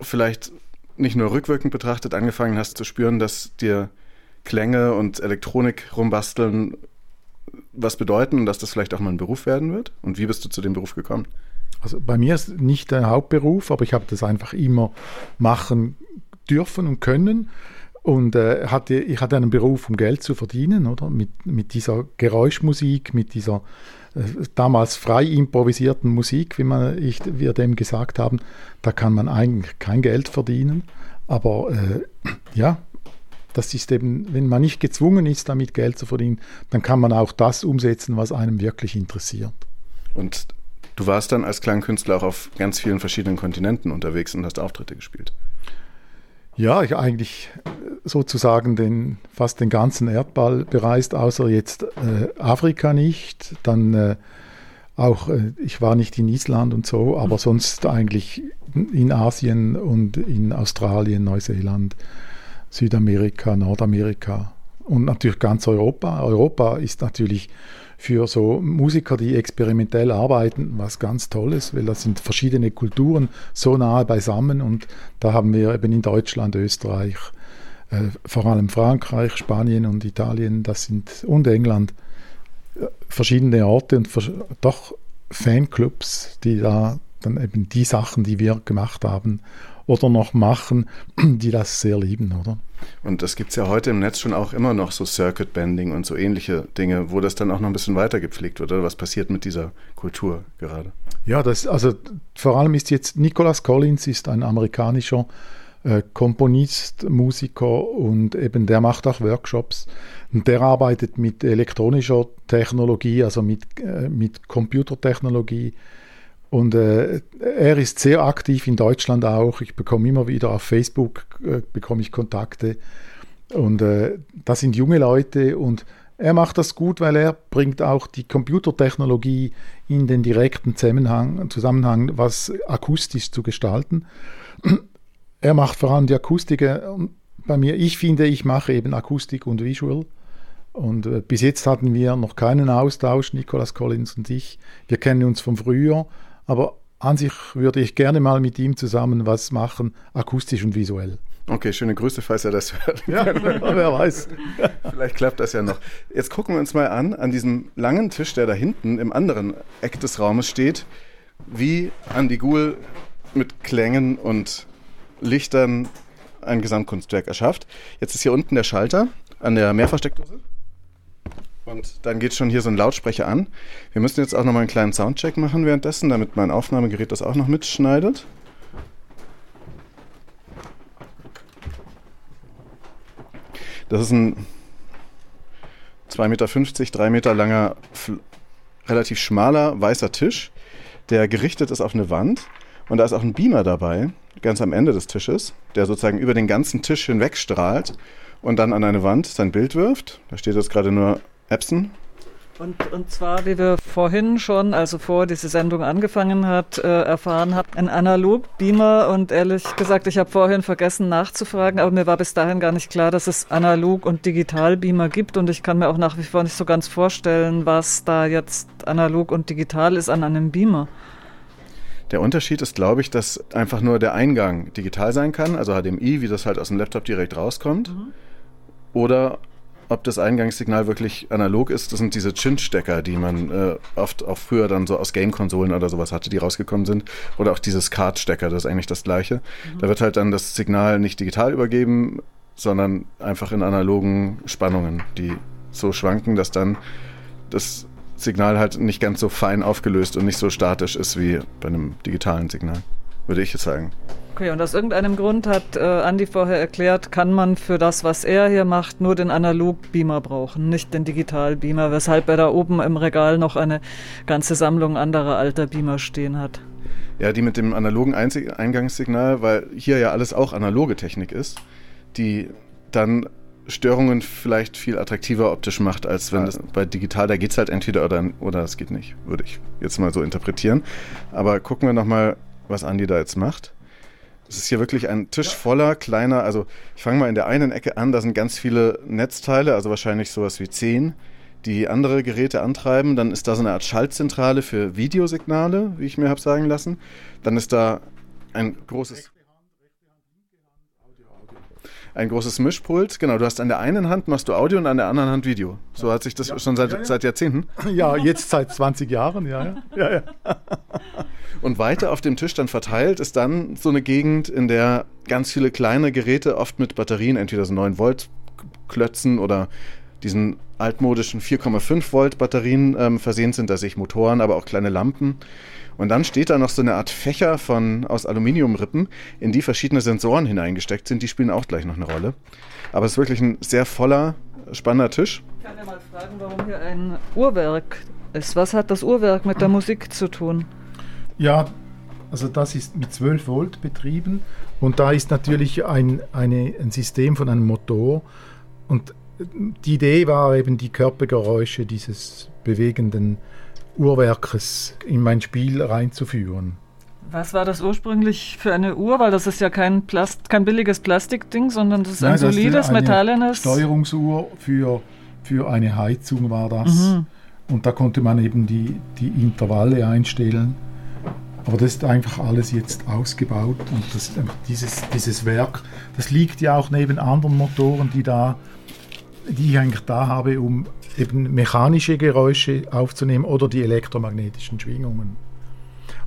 vielleicht nicht nur rückwirkend betrachtet angefangen hast zu spüren, dass dir Klänge und Elektronik rumbasteln was bedeuten und dass das vielleicht auch mal ein Beruf werden wird? Und wie bist du zu dem Beruf gekommen? Also bei mir ist nicht der Hauptberuf, aber ich habe das einfach immer machen dürfen und können. Und äh, hatte, ich hatte einen Beruf, um Geld zu verdienen, oder? Mit, mit dieser Geräuschmusik, mit dieser damals frei improvisierten Musik, wie man, ich, wir dem gesagt haben. Da kann man eigentlich kein Geld verdienen. Aber äh, ja, das ist eben, wenn man nicht gezwungen ist, damit Geld zu verdienen, dann kann man auch das umsetzen, was einem wirklich interessiert. Und du warst dann als Klangkünstler auch auf ganz vielen verschiedenen Kontinenten unterwegs und hast Auftritte gespielt. Ja, ich eigentlich äh, sozusagen den, fast den ganzen Erdball bereist, außer jetzt äh, Afrika nicht. Dann äh, auch, äh, ich war nicht in Island und so, aber sonst eigentlich in Asien und in Australien, Neuseeland, Südamerika, Nordamerika und natürlich ganz Europa. Europa ist natürlich für so Musiker, die experimentell arbeiten, was ganz Tolles, weil das sind verschiedene Kulturen so nahe beisammen und da haben wir eben in Deutschland, Österreich, äh, vor allem Frankreich, Spanien und Italien, das sind und England äh, verschiedene Orte und doch Fanclubs, die da dann eben die Sachen, die wir gemacht haben oder noch machen, die das sehr lieben, oder? Und das gibt es ja heute im Netz schon auch immer noch so Circuit Bending und so ähnliche Dinge, wo das dann auch noch ein bisschen weiter gepflegt wird, oder was passiert mit dieser Kultur gerade? Ja, das, also vor allem ist jetzt Nicholas Collins ist ein amerikanischer äh, Komponist, Musiker und eben der macht auch Workshops. Und der arbeitet mit elektronischer Technologie, also mit, äh, mit Computertechnologie, und äh, er ist sehr aktiv in Deutschland auch. Ich bekomme immer wieder auf Facebook äh, bekomme ich Kontakte. Und äh, das sind junge Leute und er macht das gut, weil er bringt auch die Computertechnologie in den direkten Zusammenhang, Zusammenhang was akustisch zu gestalten. Er macht vor allem die Akustik. Äh, bei mir, ich finde, ich mache eben Akustik und Visual. Und äh, bis jetzt hatten wir noch keinen Austausch, Nicolas Collins und ich. Wir kennen uns von früher aber an sich würde ich gerne mal mit ihm zusammen was machen, akustisch und visuell. Okay, schöne Grüße, falls er das hört. Ja, wer weiß. Vielleicht klappt das ja noch. Jetzt gucken wir uns mal an, an diesem langen Tisch, der da hinten im anderen Eck des Raumes steht, wie Andy Goul mit Klängen und Lichtern ein Gesamtkunstwerk erschafft. Jetzt ist hier unten der Schalter an der Mehrversteckdose. Und dann geht schon hier so ein Lautsprecher an. Wir müssen jetzt auch noch mal einen kleinen Soundcheck machen währenddessen, damit mein Aufnahmegerät das auch noch mitschneidet. Das ist ein 2,50 Meter, 3 Meter langer, relativ schmaler weißer Tisch, der gerichtet ist auf eine Wand. Und da ist auch ein Beamer dabei, ganz am Ende des Tisches, der sozusagen über den ganzen Tisch hinweg strahlt und dann an eine Wand sein Bild wirft. Da steht jetzt gerade nur Epson. Und, und zwar, wie wir vorhin schon, also vor diese Sendung angefangen hat, äh, erfahren haben, ein Analog-Beamer. Und ehrlich gesagt, ich habe vorhin vergessen nachzufragen, aber mir war bis dahin gar nicht klar, dass es Analog- und Digital-Beamer gibt. Und ich kann mir auch nach wie vor nicht so ganz vorstellen, was da jetzt analog und digital ist an einem Beamer. Der Unterschied ist, glaube ich, dass einfach nur der Eingang digital sein kann, also HDMI, wie das halt aus dem Laptop direkt rauskommt. Mhm. Oder ob das Eingangssignal wirklich analog ist, das sind diese Chin-Stecker, die man äh, oft auch früher dann so aus Game-Konsolen oder sowas hatte, die rausgekommen sind. Oder auch dieses Card-Stecker, das ist eigentlich das gleiche. Mhm. Da wird halt dann das Signal nicht digital übergeben, sondern einfach in analogen Spannungen, die so schwanken, dass dann das Signal halt nicht ganz so fein aufgelöst und nicht so statisch ist wie bei einem digitalen Signal, würde ich jetzt sagen. Okay, und aus irgendeinem Grund hat äh, Andi vorher erklärt, kann man für das, was er hier macht, nur den Analog-Beamer brauchen, nicht den Digital-Beamer, weshalb er da oben im Regal noch eine ganze Sammlung anderer alter Beamer stehen hat. Ja, die mit dem analogen Einzig Eingangssignal, weil hier ja alles auch analoge Technik ist, die dann Störungen vielleicht viel attraktiver optisch macht, als wenn das bei digital, da geht es halt entweder oder, oder es geht nicht, würde ich jetzt mal so interpretieren. Aber gucken wir nochmal, was Andi da jetzt macht. Es ist hier wirklich ein Tisch ja. voller kleiner, also ich fange mal in der einen Ecke an, da sind ganz viele Netzteile, also wahrscheinlich sowas wie zehn, die andere Geräte antreiben. Dann ist da so eine Art Schaltzentrale für Videosignale, wie ich mir habe sagen lassen. Dann ist da ein großes ein großes Mischpult. Genau, du hast an der einen Hand machst du Audio und an der anderen Hand Video. So hat sich das ja. schon seit, ja, ja. seit Jahrzehnten. Ja, jetzt seit 20 Jahren, ja, ja. und weiter auf dem Tisch dann verteilt ist dann so eine Gegend, in der ganz viele kleine Geräte, oft mit Batterien, entweder so 9 Volt Klötzen oder diesen altmodischen 4,5 Volt Batterien ähm, versehen sind. Da sehe ich Motoren, aber auch kleine Lampen. Und dann steht da noch so eine Art Fächer von, aus Aluminiumrippen, in die verschiedene Sensoren hineingesteckt sind. Die spielen auch gleich noch eine Rolle. Aber es ist wirklich ein sehr voller, spannender Tisch. Ich kann ja mal fragen, warum hier ein Uhrwerk ist. Was hat das Uhrwerk mit der Musik zu tun? Ja, also das ist mit 12 Volt betrieben und da ist natürlich ein, eine, ein System von einem Motor und die Idee war eben die Körpergeräusche dieses bewegenden Uhrwerkes in mein Spiel reinzuführen. Was war das ursprünglich für eine Uhr? Weil das ist ja kein, Plast kein billiges Plastikding, sondern das ist Nein, ein solides, metallenes. Steuerungsuhr für, für eine Heizung war das. Mhm. Und da konnte man eben die, die Intervalle einstellen. Aber das ist einfach alles jetzt ausgebaut und das, dieses, dieses Werk, das liegt ja auch neben anderen Motoren, die da, die ich eigentlich da habe, um eben mechanische Geräusche aufzunehmen oder die elektromagnetischen Schwingungen.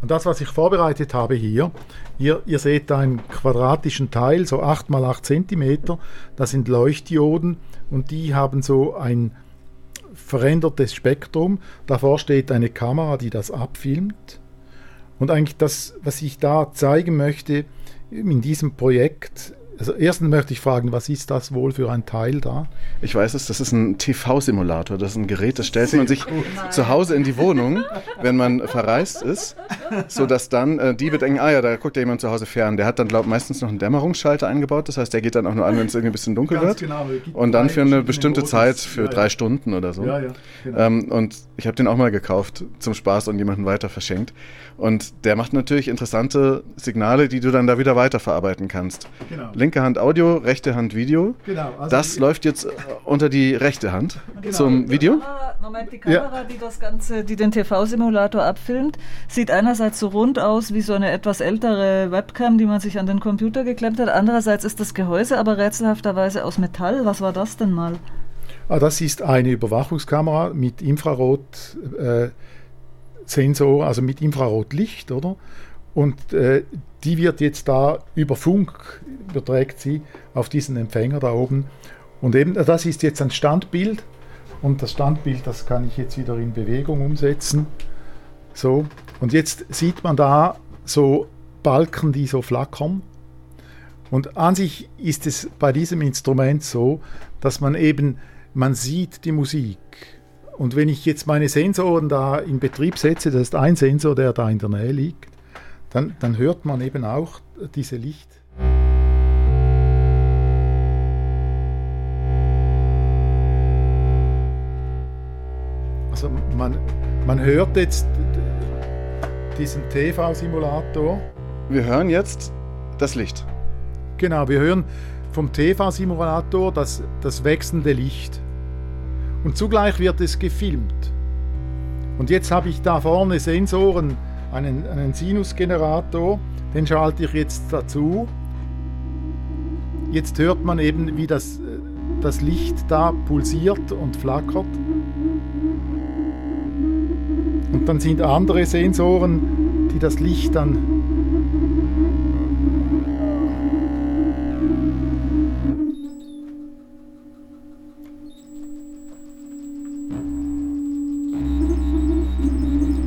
Und das, was ich vorbereitet habe hier, ihr, ihr seht da einen quadratischen Teil, so 8 mal 8 cm, das sind Leuchtdioden und die haben so ein verändertes Spektrum. Davor steht eine Kamera, die das abfilmt. Und eigentlich das, was ich da zeigen möchte in diesem Projekt, also erstens möchte ich fragen, was ist das wohl für ein Teil da? Ich weiß es, das ist ein TV-Simulator. Das ist ein Gerät, das stellt man sich zu Hause in die Wohnung, wenn man verreist ist, sodass dann äh, die denken, ah ja, da guckt ja jemand zu Hause fern. Der hat dann, glaube ich, meistens noch einen Dämmerungsschalter eingebaut. Das heißt, der geht dann auch nur an, wenn es irgendwie ein bisschen dunkel Ganz wird. Genau, und dann für eine bestimmte Zeit, für ja, drei ja. Stunden oder so. Ja, ja, genau. ähm, und ich habe den auch mal gekauft zum Spaß und jemanden weiter verschenkt. Und der macht natürlich interessante Signale, die du dann da wieder weiterverarbeiten kannst. Genau. Linke Hand Audio, rechte Hand Video. Genau. Also das läuft jetzt äh, unter die rechte Hand genau. zum Video. Die Kamera, Moment, die Kamera, ja. die das Ganze, die den TV-Simulator abfilmt, sieht einerseits so rund aus wie so eine etwas ältere Webcam, die man sich an den Computer geklemmt hat. Andererseits ist das Gehäuse aber rätselhafterweise aus Metall. Was war das denn mal? Ah, das ist eine Überwachungskamera mit Infrarot. Äh, Sensor, also mit Infrarotlicht, oder? Und äh, die wird jetzt da über Funk, überträgt sie auf diesen Empfänger da oben. Und eben, das ist jetzt ein Standbild. Und das Standbild, das kann ich jetzt wieder in Bewegung umsetzen. So. Und jetzt sieht man da so Balken, die so flackern. Und an sich ist es bei diesem Instrument so, dass man eben, man sieht die Musik und wenn ich jetzt meine Sensoren da in Betrieb setze, das ist ein Sensor, der da in der Nähe liegt, dann, dann hört man eben auch diese Licht. Also man, man hört jetzt diesen TV-Simulator. Wir hören jetzt das Licht. Genau, wir hören vom TV-Simulator das, das wechselnde Licht und zugleich wird es gefilmt. Und jetzt habe ich da vorne Sensoren, einen, einen Sinusgenerator, den schalte ich jetzt dazu. Jetzt hört man eben, wie das, das Licht da pulsiert und flackert. Und dann sind andere Sensoren, die das Licht dann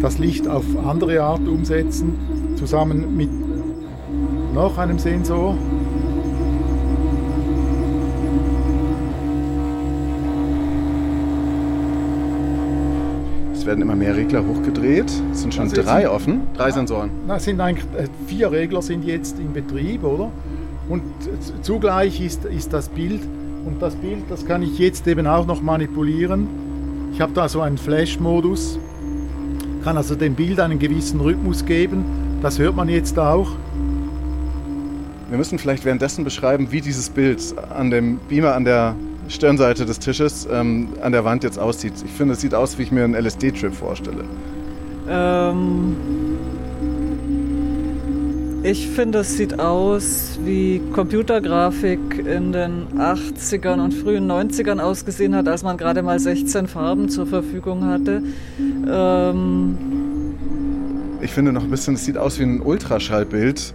das Licht auf andere Art umsetzen, zusammen mit noch einem Sensor. Es werden immer mehr Regler hochgedreht. Es sind schon also drei sind, offen, drei ja, Sensoren. Na, sind eigentlich äh, vier Regler sind jetzt in Betrieb, oder? Und zugleich ist, ist das Bild und das Bild, das kann ich jetzt eben auch noch manipulieren. Ich habe da so einen Flash-Modus, kann also dem Bild einen gewissen Rhythmus geben. Das hört man jetzt auch. Wir müssen vielleicht währenddessen beschreiben, wie dieses Bild an dem Beamer an der Stirnseite des Tisches ähm, an der Wand jetzt aussieht. Ich finde, es sieht aus, wie ich mir einen LSD-Trip vorstelle. Ähm, ich finde, es sieht aus, wie Computergrafik in den 80ern und frühen 90ern ausgesehen hat, als man gerade mal 16 Farben zur Verfügung hatte. Ähm ich finde noch ein bisschen, es sieht aus wie ein Ultraschallbild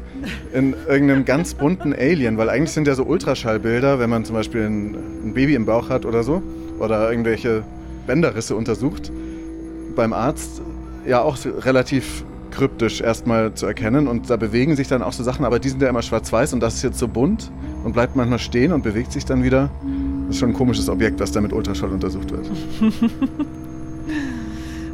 in irgendeinem ganz bunten Alien, weil eigentlich sind ja so Ultraschallbilder, wenn man zum Beispiel ein, ein Baby im Bauch hat oder so, oder irgendwelche Bänderrisse untersucht, beim Arzt ja auch relativ kryptisch erstmal zu erkennen und da bewegen sich dann auch so Sachen, aber die sind ja immer schwarz-weiß und das ist jetzt so bunt und bleibt manchmal stehen und bewegt sich dann wieder. Das ist schon ein komisches Objekt, was da mit Ultraschall untersucht wird.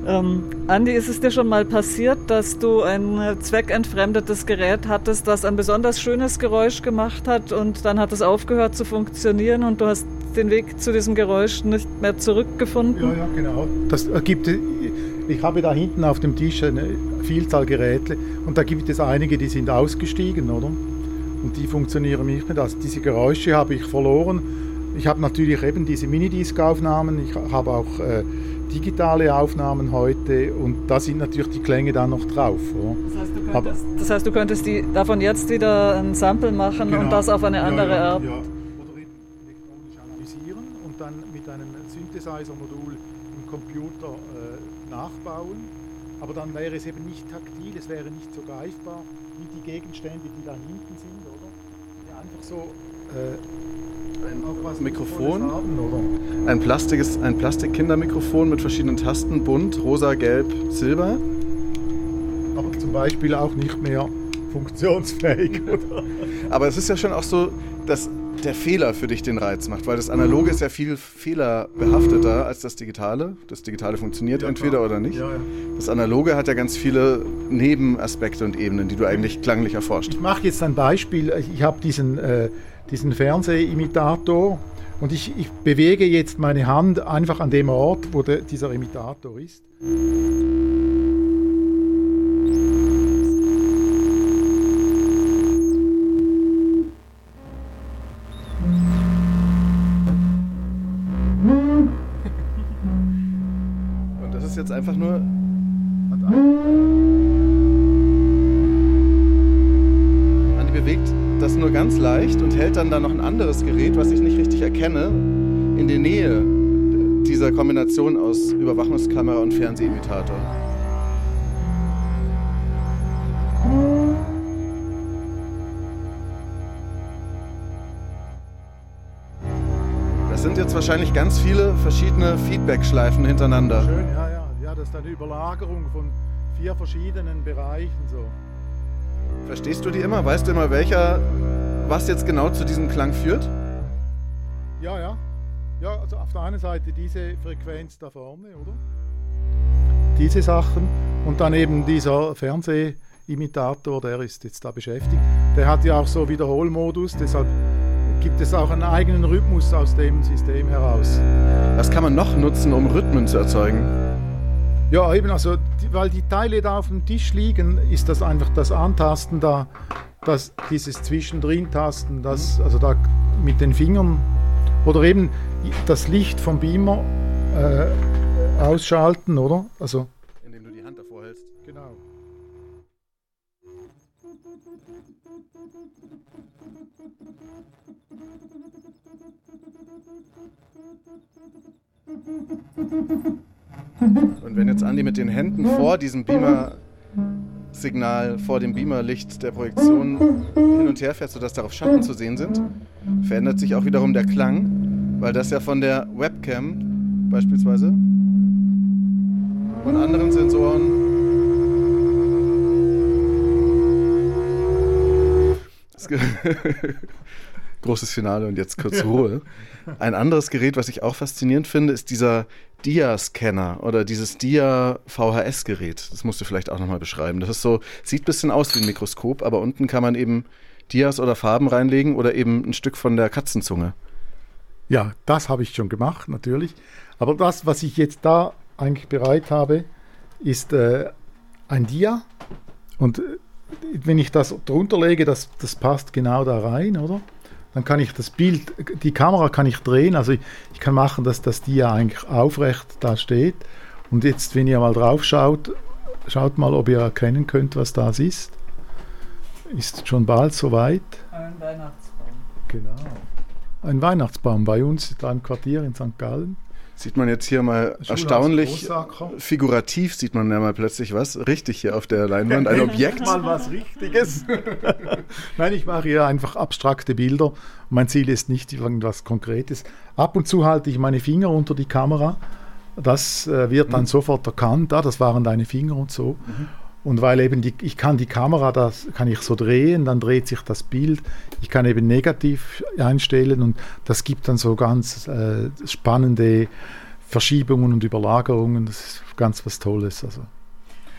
ähm, Andi, ist es dir schon mal passiert, dass du ein zweckentfremdetes Gerät hattest, das ein besonders schönes Geräusch gemacht hat und dann hat es aufgehört zu funktionieren und du hast den Weg zu diesem Geräusch nicht mehr zurückgefunden? Ja, ja, genau. Das gibt, ich habe da hinten auf dem Tisch eine Vielzahl Geräte und da gibt es einige, die sind ausgestiegen, oder? Und die funktionieren nicht mehr. Also diese Geräusche habe ich verloren. Ich habe natürlich eben diese Minidisc-Aufnahmen, ich habe auch äh, digitale Aufnahmen heute und da sind natürlich die Klänge dann noch drauf. Das heißt, du könntest, das heißt, du könntest die, davon jetzt wieder ein Sample machen genau. und das auf eine andere ja, ja, Art. Ja. Oder elektronisch analysieren und dann mit einem Synthesizer-Modul im Computer äh, nachbauen aber dann wäre es eben nicht taktil, es wäre nicht so greifbar wie die Gegenstände, die da hinten sind, oder? Ja, einfach so. Äh, ein Mikrofon, haben, ein, Plastiges, ein Plastikkindermikrofon mit verschiedenen Tasten, bunt, rosa, gelb, silber. Aber zum Beispiel auch nicht mehr funktionsfähig, oder? Aber es ist ja schon auch so, dass der Fehler für dich den Reiz macht, weil das Analoge ist ja viel fehlerbehafteter als das Digitale. Das Digitale funktioniert ja, entweder klar. oder nicht. Ja, ja. Das Analoge hat ja ganz viele Nebenaspekte und Ebenen, die du eigentlich klanglich erforscht. Ich mache jetzt ein Beispiel. Ich habe diesen, äh, diesen Fernsehimitator und ich, ich bewege jetzt meine Hand einfach an dem Ort, wo der, dieser Imitator ist. Einfach nur. Andi bewegt das nur ganz leicht und hält dann da noch ein anderes Gerät, was ich nicht richtig erkenne, in der Nähe dieser Kombination aus Überwachungskamera und Fernsehimitator. Das sind jetzt wahrscheinlich ganz viele verschiedene Feedback-Schleifen hintereinander. Schön, ja, ist eine Überlagerung von vier verschiedenen Bereichen so. Verstehst du die immer? Weißt du immer, welcher, was jetzt genau zu diesem Klang führt? Ja, ja. Ja, also auf der einen Seite diese Frequenz da vorne, oder? Diese Sachen. Und dann eben dieser Fernsehimitator, der ist jetzt da beschäftigt. Der hat ja auch so Wiederholmodus, deshalb gibt es auch einen eigenen Rhythmus aus dem System heraus. Was kann man noch nutzen, um Rhythmen zu erzeugen? Ja, eben, also, weil die Teile da auf dem Tisch liegen, ist das einfach das Antasten da, das, dieses Zwischendrin-Tasten, das, also da mit den Fingern oder eben das Licht vom Beamer äh, ausschalten, oder? Also, Indem du die Hand davor hältst. Genau. Und wenn jetzt Andi mit den Händen vor diesem Beamer-Signal, vor dem Beamer-Licht der Projektion hin und her fährt, sodass darauf Schatten zu sehen sind, verändert sich auch wiederum der Klang, weil das ja von der Webcam beispielsweise, von anderen Sensoren großes Finale und jetzt kurz Ruhe. Ein anderes Gerät, was ich auch faszinierend finde, ist dieser Dia-Scanner oder dieses Dia-VHS-Gerät. Das musst du vielleicht auch nochmal beschreiben. Das ist so, sieht ein bisschen aus wie ein Mikroskop, aber unten kann man eben Dias oder Farben reinlegen oder eben ein Stück von der Katzenzunge. Ja, das habe ich schon gemacht, natürlich. Aber das, was ich jetzt da eigentlich bereit habe, ist äh, ein Dia. Und äh, wenn ich das drunter lege, das, das passt genau da rein, oder? Dann kann ich das Bild, die Kamera kann ich drehen, also ich, ich kann machen, dass das Dia eigentlich aufrecht da steht. Und jetzt, wenn ihr mal drauf schaut, schaut mal, ob ihr erkennen könnt, was das ist. Ist schon bald soweit. Ein Weihnachtsbaum. Genau. Ein Weihnachtsbaum bei uns da im Quartier in St. Gallen. Sieht man jetzt hier mal Schulhaus erstaunlich figurativ, sieht man ja mal plötzlich was. Richtig hier auf der Leinwand, ein Objekt. mal was Richtiges. Nein, ich mache hier einfach abstrakte Bilder. Mein Ziel ist nicht irgendwas Konkretes. Ab und zu halte ich meine Finger unter die Kamera. Das äh, wird dann sofort erkannt. Ah, das waren deine Finger und so. Und weil eben die, ich kann die Kamera, das kann ich so drehen, dann dreht sich das Bild. Ich kann eben negativ einstellen und das gibt dann so ganz äh, spannende Verschiebungen und Überlagerungen. Das ist ganz was Tolles. Also.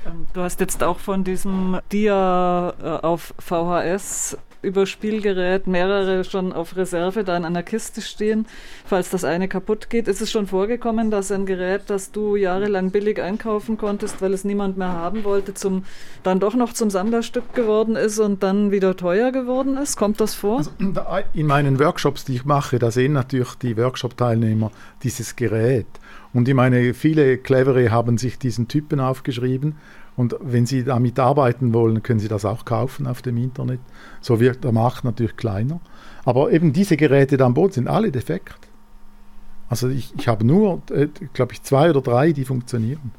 Ähm, Du hast jetzt auch von diesem Dia äh, auf VHS Überspielgerät mehrere schon auf Reserve da in einer Kiste stehen, falls das eine kaputt geht. Ist es schon vorgekommen, dass ein Gerät, das du jahrelang billig einkaufen konntest, weil es niemand mehr haben wollte, zum dann doch noch zum Sammlerstück geworden ist und dann wieder teuer geworden ist? Kommt das vor? Also in meinen Workshops, die ich mache, da sehen natürlich die Workshop-Teilnehmer dieses Gerät. Und ich meine, viele Clevere haben sich diesen Typen aufgeschrieben. Und wenn sie damit arbeiten wollen, können sie das auch kaufen auf dem Internet. So wird der Markt natürlich kleiner. Aber eben diese Geräte da am Boden sind alle defekt. Also ich, ich habe nur, äh, glaube ich, zwei oder drei, die funktionieren.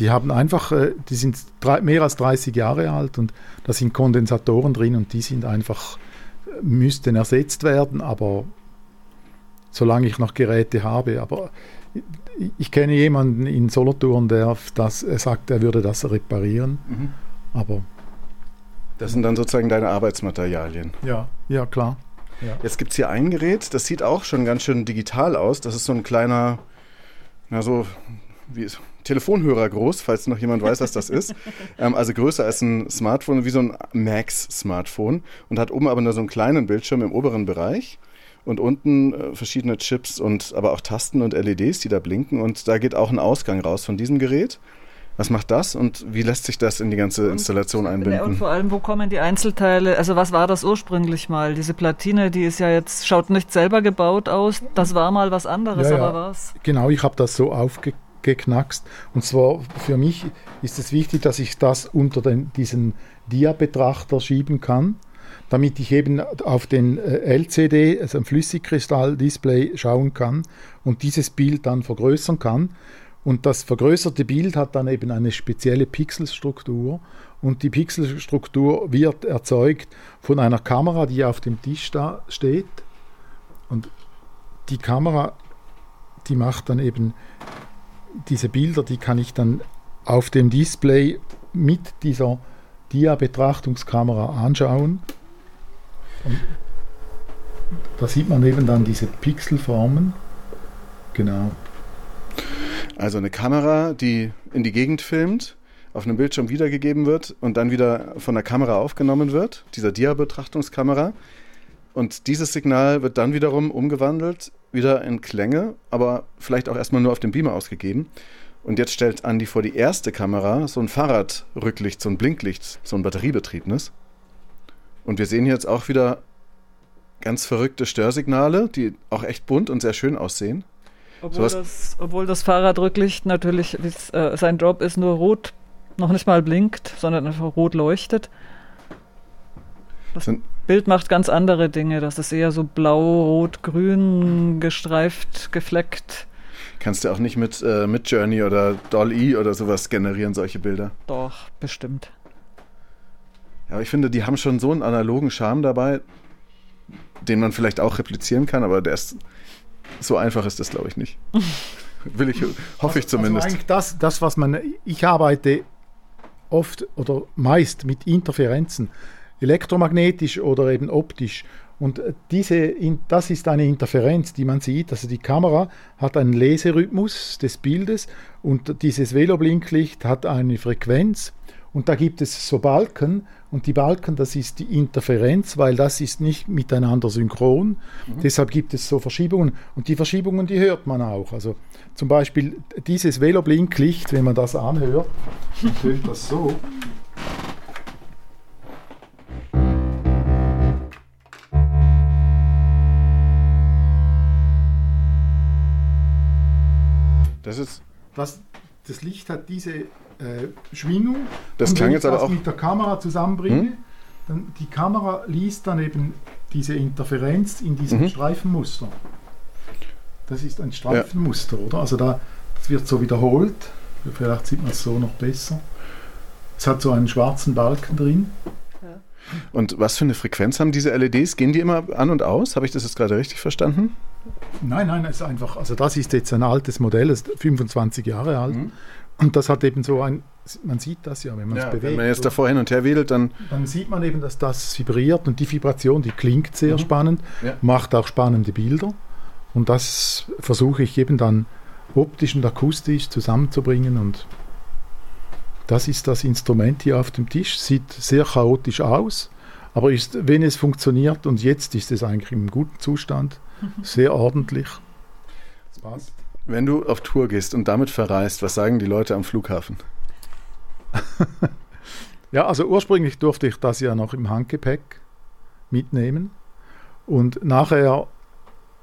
Die haben einfach, äh, die sind drei, mehr als 30 Jahre alt und da sind Kondensatoren drin und die sind einfach, müssten ersetzt werden, aber solange ich noch Geräte habe. Aber ich, kenne jemanden in Solothurn, der das, er sagt, er würde das reparieren. Mhm. Aber Das sind dann sozusagen deine Arbeitsmaterialien. ja, ja klar. Ja. Jetzt gibt es hier ein Gerät, das sieht auch schon ganz schön digital aus. Das ist so ein kleiner, na so, wie ist, Telefonhörer groß, falls noch jemand weiß, was das ist. ähm, also größer als ein Smartphone, wie so ein Max-Smartphone und hat oben aber nur so einen kleinen Bildschirm im oberen Bereich und unten äh, verschiedene Chips und aber auch Tasten und LEDs, die da blinken und da geht auch ein Ausgang raus von diesem Gerät. Was macht das und wie lässt sich das in die ganze Installation Ja, und einbinden? vor allem, wo kommen die Einzelteile? Also was war das ursprünglich mal? Diese Platine, die ist ja jetzt, schaut nicht selber gebaut aus. Das war mal was anderes, Ja, ja. aber was? Genau, ich habe das so aufgeknackst. Und zwar für mich ist es wichtig, dass ich das unter den, diesen Dia-Betrachter schieben kann, damit ich eben auf den äh, LCD, also ein Flüssigkristall-Display, schauen kann und dieses Bild dann vergrößern kann. Und das vergrößerte Bild hat dann eben eine spezielle Pixelstruktur. Und die Pixelstruktur wird erzeugt von einer Kamera, die auf dem Tisch da steht. Und die Kamera, die macht dann eben diese Bilder, die kann ich dann auf dem Display mit dieser Dia-Betrachtungskamera anschauen. Und da sieht man eben dann diese Pixelformen. Genau. Also eine Kamera, die in die Gegend filmt, auf einem Bildschirm wiedergegeben wird und dann wieder von der Kamera aufgenommen wird, dieser Dia-Betrachtungskamera. Und dieses Signal wird dann wiederum umgewandelt, wieder in Klänge, aber vielleicht auch erstmal nur auf dem Beamer ausgegeben. Und jetzt stellt Andi vor die erste Kamera so ein Fahrradrücklicht, so ein Blinklicht, so ein batteriebetriebenes. Und wir sehen jetzt auch wieder ganz verrückte Störsignale, die auch echt bunt und sehr schön aussehen. Obwohl, Sowas- das, obwohl das Fahrradrücklicht natürlich, äh, sein Job ist, nur rot, noch nicht mal blinkt, sondern einfach rot leuchtet. Das Bild macht ganz andere Dinge. Das ist eher so blau, rot, grün, gestreift, gefleckt. Kannst du auch nicht mit, äh, mit Journey oder Doll-E oder sowas generieren, solche Bilder. Doch, bestimmt. Ja, aber ich finde, die haben schon so einen analogen Charme dabei, den man vielleicht auch replizieren kann, aber der ist so einfach ist das, glaube ich, nicht. Will ich, hoffe ich zumindest. Also eigentlich das, das, was man. Ich arbeite oft oder meist mit Interferenzen, elektromagnetisch oder eben optisch. Und äh, diese, das ist eine Interferenz, die man sieht. Also die Kamera hat einen Leserhythmus des Bildes und dieses Veloblinklicht hat eine Frequenz. Und da gibt es so Balken und die Balken, das ist die Interferenz, weil das ist nicht miteinander synchron. Mhm. Deshalb gibt es so Verschiebungen und die Verschiebungen, die hört man auch. Also zum Beispiel dieses Veloblinklicht, wenn man das anhört, tönt das so. Das ist. Das, das Licht hat diese äh, Schwingung. Das klang jetzt aber auch. mit der Kamera zusammenbringe, hm? dann die Kamera liest dann eben diese Interferenz in diesem mhm. Streifenmuster. Das ist ein Streifenmuster, ja. oder? Also da das wird so wiederholt. Vielleicht sieht man es so noch besser. Es hat so einen schwarzen Balken drin. Und was für eine Frequenz haben diese LEDs? Gehen die immer an und aus? Habe ich das jetzt gerade richtig verstanden? Nein, nein, es ist einfach, also das ist jetzt ein altes Modell, es ist 25 Jahre alt. Mhm. Und das hat eben so ein, man sieht das ja, wenn man es ja, bewegt. Wenn man jetzt davor hin und her wedelt, dann. Dann sieht man eben, dass das vibriert und die Vibration, die klingt sehr mhm. spannend, ja. macht auch spannende Bilder. Und das versuche ich eben dann optisch und akustisch zusammenzubringen. Und das ist das Instrument hier auf dem Tisch. Sieht sehr chaotisch aus, aber ist, wenn es funktioniert, und jetzt ist es eigentlich im guten Zustand, sehr ordentlich. Das passt. Wenn du auf Tour gehst und damit verreist, was sagen die Leute am Flughafen? ja, also ursprünglich durfte ich das ja noch im Handgepäck mitnehmen. Und nachher,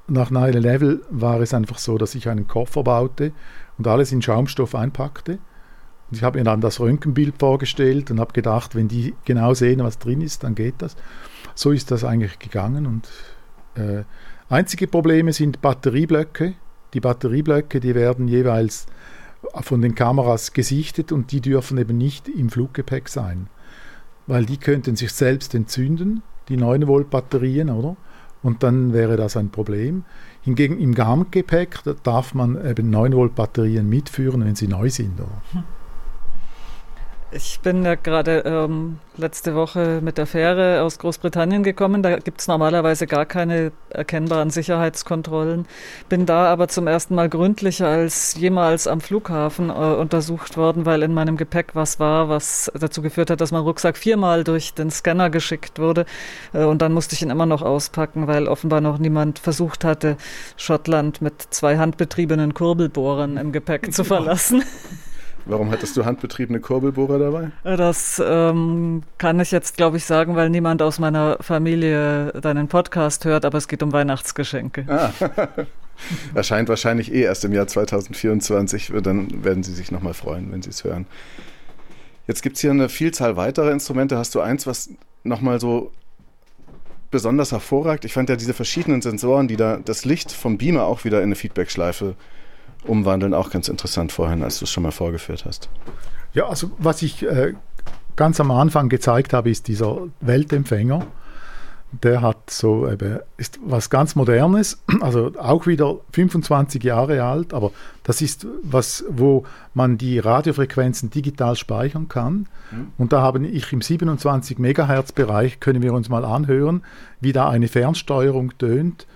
nach 9 Level, war es einfach so, dass ich einen Koffer baute und alles in Schaumstoff einpackte. Und ich habe mir dann das Röntgenbild vorgestellt und habe gedacht, wenn die genau sehen, was drin ist, dann geht das. So ist das eigentlich gegangen und äh, Einzige Probleme sind Batterieblöcke. Die Batterieblöcke, die werden jeweils von den Kameras gesichtet und die dürfen eben nicht im Fluggepäck sein, weil die könnten sich selbst entzünden, die 9 Volt Batterien, oder? Und dann wäre das ein Problem. Hingegen im Garmgepäck darf man eben 9 Volt Batterien mitführen, wenn sie neu sind. Oder? Ich bin ja gerade ähm, letzte Woche mit der Fähre aus Großbritannien gekommen. Da gibt es normalerweise gar keine erkennbaren Sicherheitskontrollen. Bin da aber zum ersten Mal gründlicher als jemals am Flughafen äh, untersucht worden, weil in meinem Gepäck was war, was dazu geführt hat, dass mein Rucksack viermal durch den Scanner geschickt wurde. Äh, und dann musste ich ihn immer noch auspacken, weil offenbar noch niemand versucht hatte, Schottland mit zwei handbetriebenen Kurbelbohrern im Gepäck zu verlassen. Warum hattest du handbetriebene Kurbelbohrer dabei? Das ähm, kann ich jetzt, glaube ich, sagen, weil niemand aus meiner Familie deinen Podcast hört, aber es geht um Weihnachtsgeschenke. Ah. Erscheint wahrscheinlich eh erst im Jahr 2024. Dann werden Sie sich nochmal freuen, wenn Sie es hören. Jetzt gibt es hier eine Vielzahl weiterer Instrumente. Hast du eins, was nochmal so besonders hervorragt? Ich fand ja diese verschiedenen Sensoren, die da das Licht vom Beamer auch wieder in eine Feedbackschleife umwandeln, auch ganz interessant vorhin, als du es schon mal vorgeführt hast. Ja, also was ich äh, ganz am Anfang gezeigt habe, ist dieser Weltempfänger. Der hat so eben, ist was ganz Modernes, also auch wieder 25 Jahre alt, aber das ist was, wo man die Radiofrequenzen digital speichern kann. Mhm. Und da haben ich im 27 Megahertz Bereich, können wir uns mal anhören, wie da eine Fernsteuerung tönt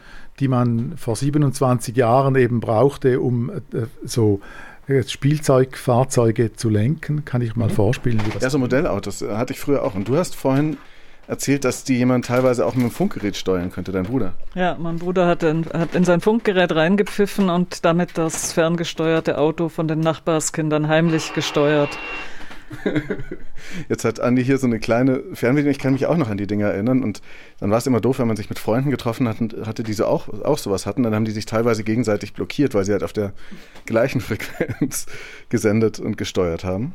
die man vor 27 Jahren eben brauchte, um äh, so äh, Spielzeugfahrzeuge zu lenken. Kann ich mal mhm. vorspielen? Wie das ja, so Modellautos äh, hatte ich früher auch. Und du hast vorhin erzählt, dass die jemand teilweise auch mit dem Funkgerät steuern könnte, dein Bruder. Ja, mein Bruder hat in, hat in sein Funkgerät reingepfiffen und damit das ferngesteuerte Auto von den Nachbarskindern heimlich gesteuert. Jetzt hat Andi hier so eine kleine Fernbedienung. Ich kann mich auch noch an die Dinger erinnern. Und dann war es immer doof, wenn man sich mit Freunden getroffen hat und hatte, die so auch, auch sowas hatten. Dann haben die sich teilweise gegenseitig blockiert, weil sie halt auf der gleichen Frequenz gesendet und gesteuert haben.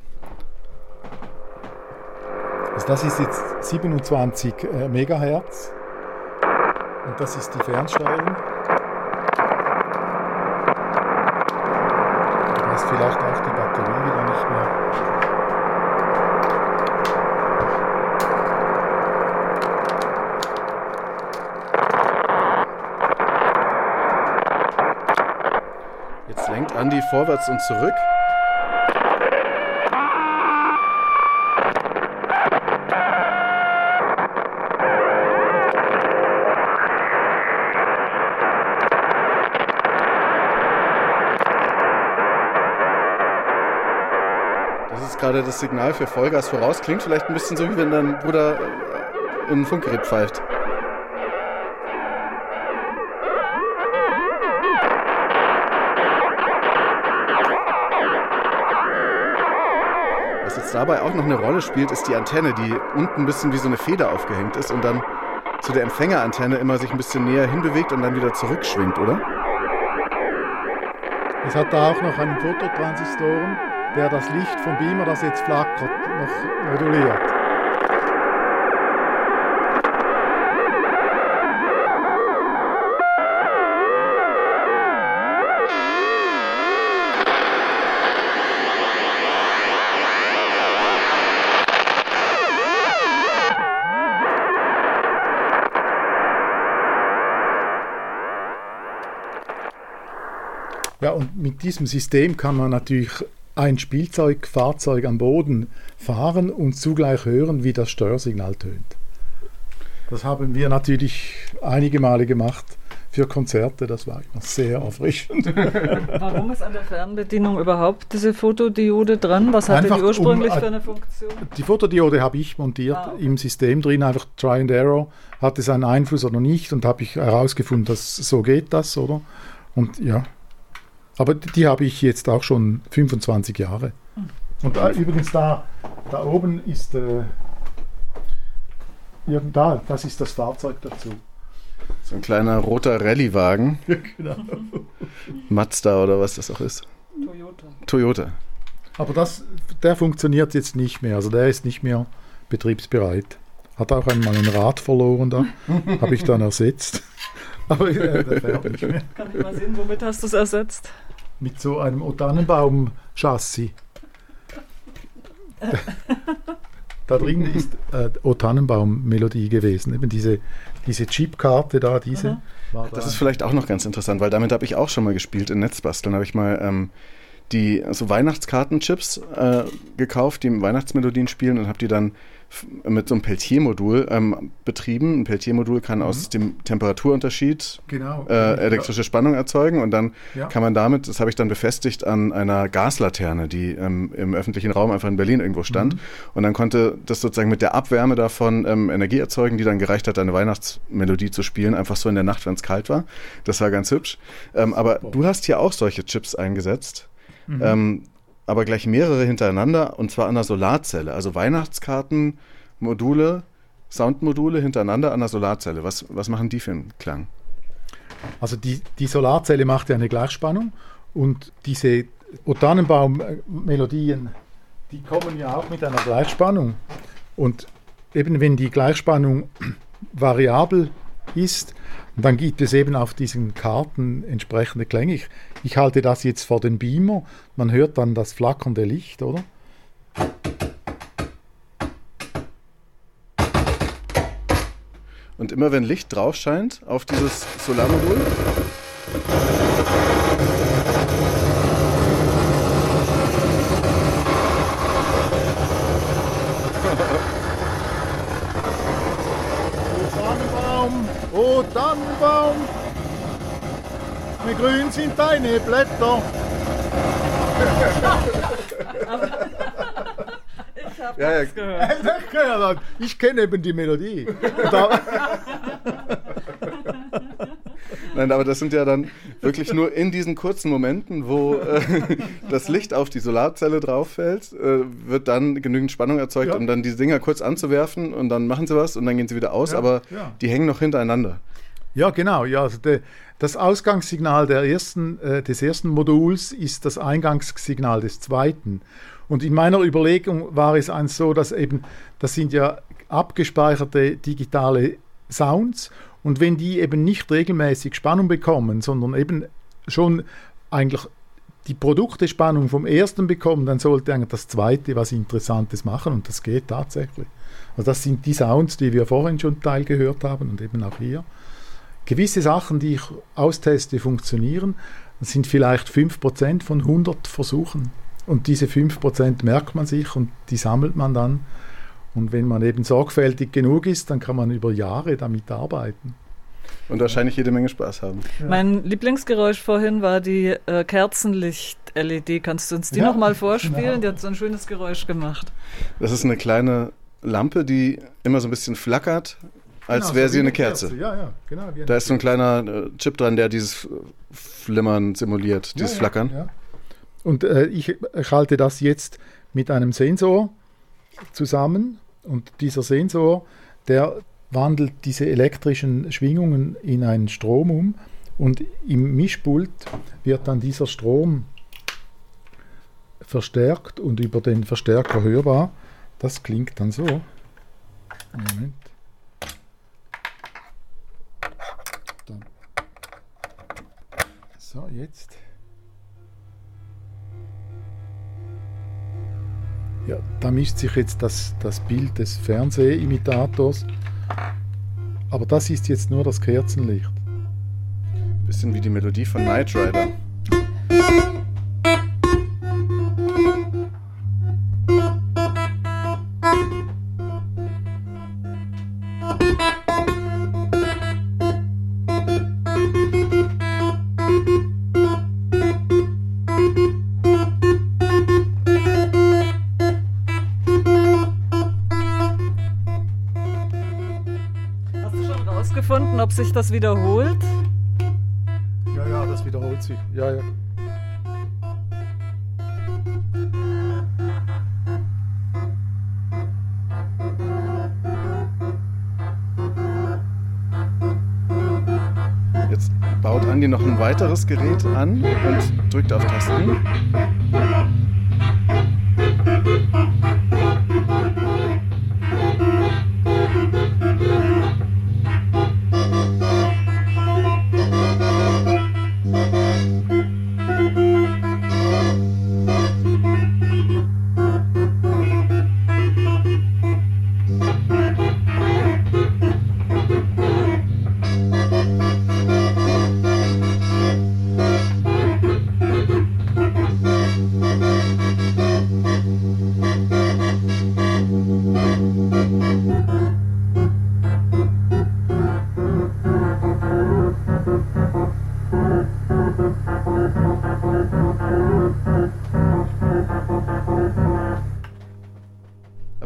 Also das ist jetzt 27 äh, Megahertz. Und das ist die Fernsteuerung. Da ist vielleicht auch die Andi vorwärts und zurück. Das ist gerade das Signal für Vollgas voraus. Klingt vielleicht ein bisschen so, wie wenn dein Bruder äh, in ein Funkgerät pfeift. Dabei auch noch eine Rolle spielt, ist die Antenne, die unten ein bisschen wie so eine Feder aufgehängt ist und dann zu der Empfängerantenne immer sich ein bisschen näher hinbewegt und dann wieder zurückschwingt, oder? Es hat da auch noch einen Fototransistoren, der das Licht vom Beamer, das jetzt flackert, noch moduliert. Ja, und mit diesem System kann man natürlich ein Spielzeugfahrzeug am Boden fahren und zugleich hören, wie das Steuersignal tönt. Das haben wir natürlich einige Male gemacht für Konzerte. Das war immer sehr erfrischend. Warum ist an der Fernbedienung überhaupt diese Fotodiode dran? Was hatte Einfach die ursprünglich um, für eine Funktion? Die Fotodiode habe ich montiert Ah, okay. im System drin, einfach Try and Error. Hat es einen Einfluss oder nicht? Und habe ich herausgefunden, dass so geht das, oder? Und ja. Aber die, habe ich jetzt auch schon 25 Jahre. Und äh, übrigens da, da oben ist äh, ja, da, das ist das Fahrzeug dazu. So ein kleiner roter Rallyewagen. genau. Mazda oder was das auch ist. Toyota. Toyota. Aber das, der funktioniert jetzt nicht mehr. Also der ist nicht mehr betriebsbereit. Hat auch einmal ein Rad verloren da. habe ich dann ersetzt. Aber äh, fährt nicht mehr. Kann ich mal sehen, womit hast du es ersetzt? Mit so einem O Tannenbaum-Chassis. da drin ist äh, O Tannenbaum-Melodie gewesen. Eben diese, diese Chipkarte da, diese. War da. Das ist vielleicht auch noch ganz interessant, weil damit habe ich auch schon mal gespielt in Netzbasteln. habe ich mal ähm, die so Weihnachtskartenchips äh, gekauft, die Weihnachtsmelodien spielen und habe die dann mit so einem Peltier-Modul ähm, betrieben. Ein Peltier-Modul kann aus dem Temperaturunterschied genau. äh, elektrische Spannung erzeugen und dann Ja. kann man damit, das habe ich dann befestigt an einer Gaslaterne, die ähm, im öffentlichen Raum einfach in Berlin irgendwo stand. Und dann konnte das sozusagen mit der Abwärme davon ähm, Energie erzeugen, die dann gereicht hat, eine Weihnachtsmelodie zu spielen, einfach so in der Nacht, wenn es kalt war. Das war ganz hübsch. Ähm, aber du hast hier auch solche Chips eingesetzt. Ähm, aber gleich mehrere hintereinander und zwar an der Solarzelle. Also Weihnachtskarten, Module, Soundmodule hintereinander an der Solarzelle. Was, was machen die für einen Klang? Also die, die Solarzelle macht ja eine Gleichspannung und diese O Tannenbaum-Melodien, die kommen ja auch mit einer Gleichspannung. Und eben wenn die Gleichspannung variabel ist, dann gibt es eben auf diesen Karten entsprechende Klänge. Ich, ich halte das jetzt vor den Beamer, man hört dann das flackernde Licht, oder? Und immer wenn Licht drauf scheint auf dieses Solarmodul, O Tannenbaum, o Tannenbaum, wie grün sind deine Blätter. Ich habe Ja, ja. gehört. Ich kenne eben die Melodie. Nein, aber das sind ja dann wirklich nur in diesen kurzen Momenten, wo äh, das Licht auf die Solarzelle drauf fällt, äh, wird dann genügend Spannung erzeugt, Ja. um dann die Dinger kurz anzuwerfen und dann machen sie was und dann gehen sie wieder aus, Ja, aber ja. die hängen noch hintereinander. Ja, genau. Ja, also de, das Ausgangssignal ersten, äh, des ersten Moduls ist das Eingangssignal des zweiten. Und in meiner Überlegung war es eins so, dass eben, das sind ja abgespeicherte digitale Sounds und wenn die eben nicht regelmäßig Spannung bekommen, sondern eben schon eigentlich die Produktespannung vom ersten bekommen, dann sollte eigentlich das zweite was Interessantes machen und das geht tatsächlich. Also das sind die Sounds, die wir vorhin schon Teil gehört haben und eben auch hier. Gewisse Sachen, die ich austeste, funktionieren. Das sind vielleicht 5% von 100 Versuchen. Und diese 5% merkt man sich und die sammelt man dann. Und wenn man eben sorgfältig genug ist, dann kann man über Jahre damit arbeiten. Und wahrscheinlich jede Menge Spaß haben. Ja. Mein Lieblingsgeräusch vorhin war die äh, Kerzenlicht-LED. Kannst du uns die ja, nochmal vorspielen? Genau. Die hat so ein schönes Geräusch gemacht. Das ist eine kleine Lampe, die immer so ein bisschen flackert, als genau, wäre so sie eine Kerze. Kerze. Ja, ja, genau. da ist so ein kleiner äh, Chip dran, der dieses Flimmern simuliert, dieses Flackern. Und äh, ich, ich halte das jetzt mit einem Sensor zusammen und dieser Sensor, der wandelt diese elektrischen Schwingungen in einen Strom um und im Mischpult wird dann dieser Strom verstärkt und über den Verstärker hörbar. Das klingt dann so. Moment. Dann. So, jetzt. Ja, da mischt sich jetzt das, das Bild des Fernsehimitators. Aber das ist jetzt nur das Kerzenlicht. Bisschen wie die Melodie von Knight Rider. Sich das wiederholt? Ja, ja, das wiederholt sich. Ja, ja. Jetzt baut Andi noch ein weiteres Gerät an und drückt auf Tasten.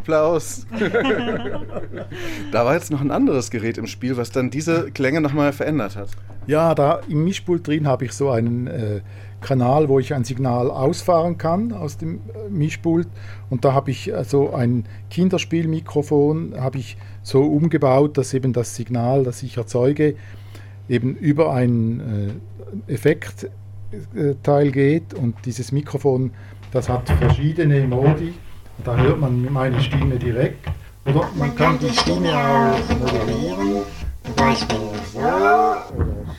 Applaus. da war jetzt noch ein anderes Gerät im Spiel, was dann diese Klänge nochmal verändert hat. Ja, da im Mischpult drin habe ich so einen äh, Kanal, wo ich ein Signal ausfahren kann aus dem äh, Mischpult. Und da habe ich äh, so ein Kinderspielmikrofon, habe ich so umgebaut, dass eben das Signal, das ich erzeuge, eben über ein äh, Effektteil geht. Und dieses Mikrofon, das hat verschiedene Modi da hört man meine Stimme direkt. Oder man kann die Stimme auch modellieren. Zum Beispiel so oder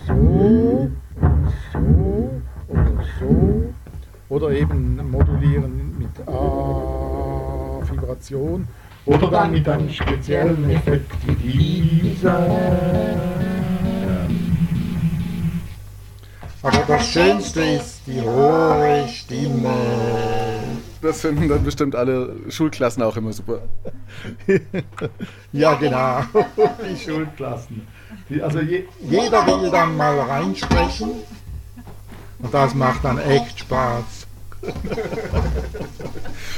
so oder so oder so. Oder eben modulieren mit A-Vibration. Oder dann mit einem speziellen Effekt wie dieser. Aber das Schönste ist die hohe Stimme. Das finden dann bestimmt alle Schulklassen auch immer super. ja, genau. Die Schulklassen. also je, jeder will dann mal reinsprechen. Und das macht dann echt Spaß.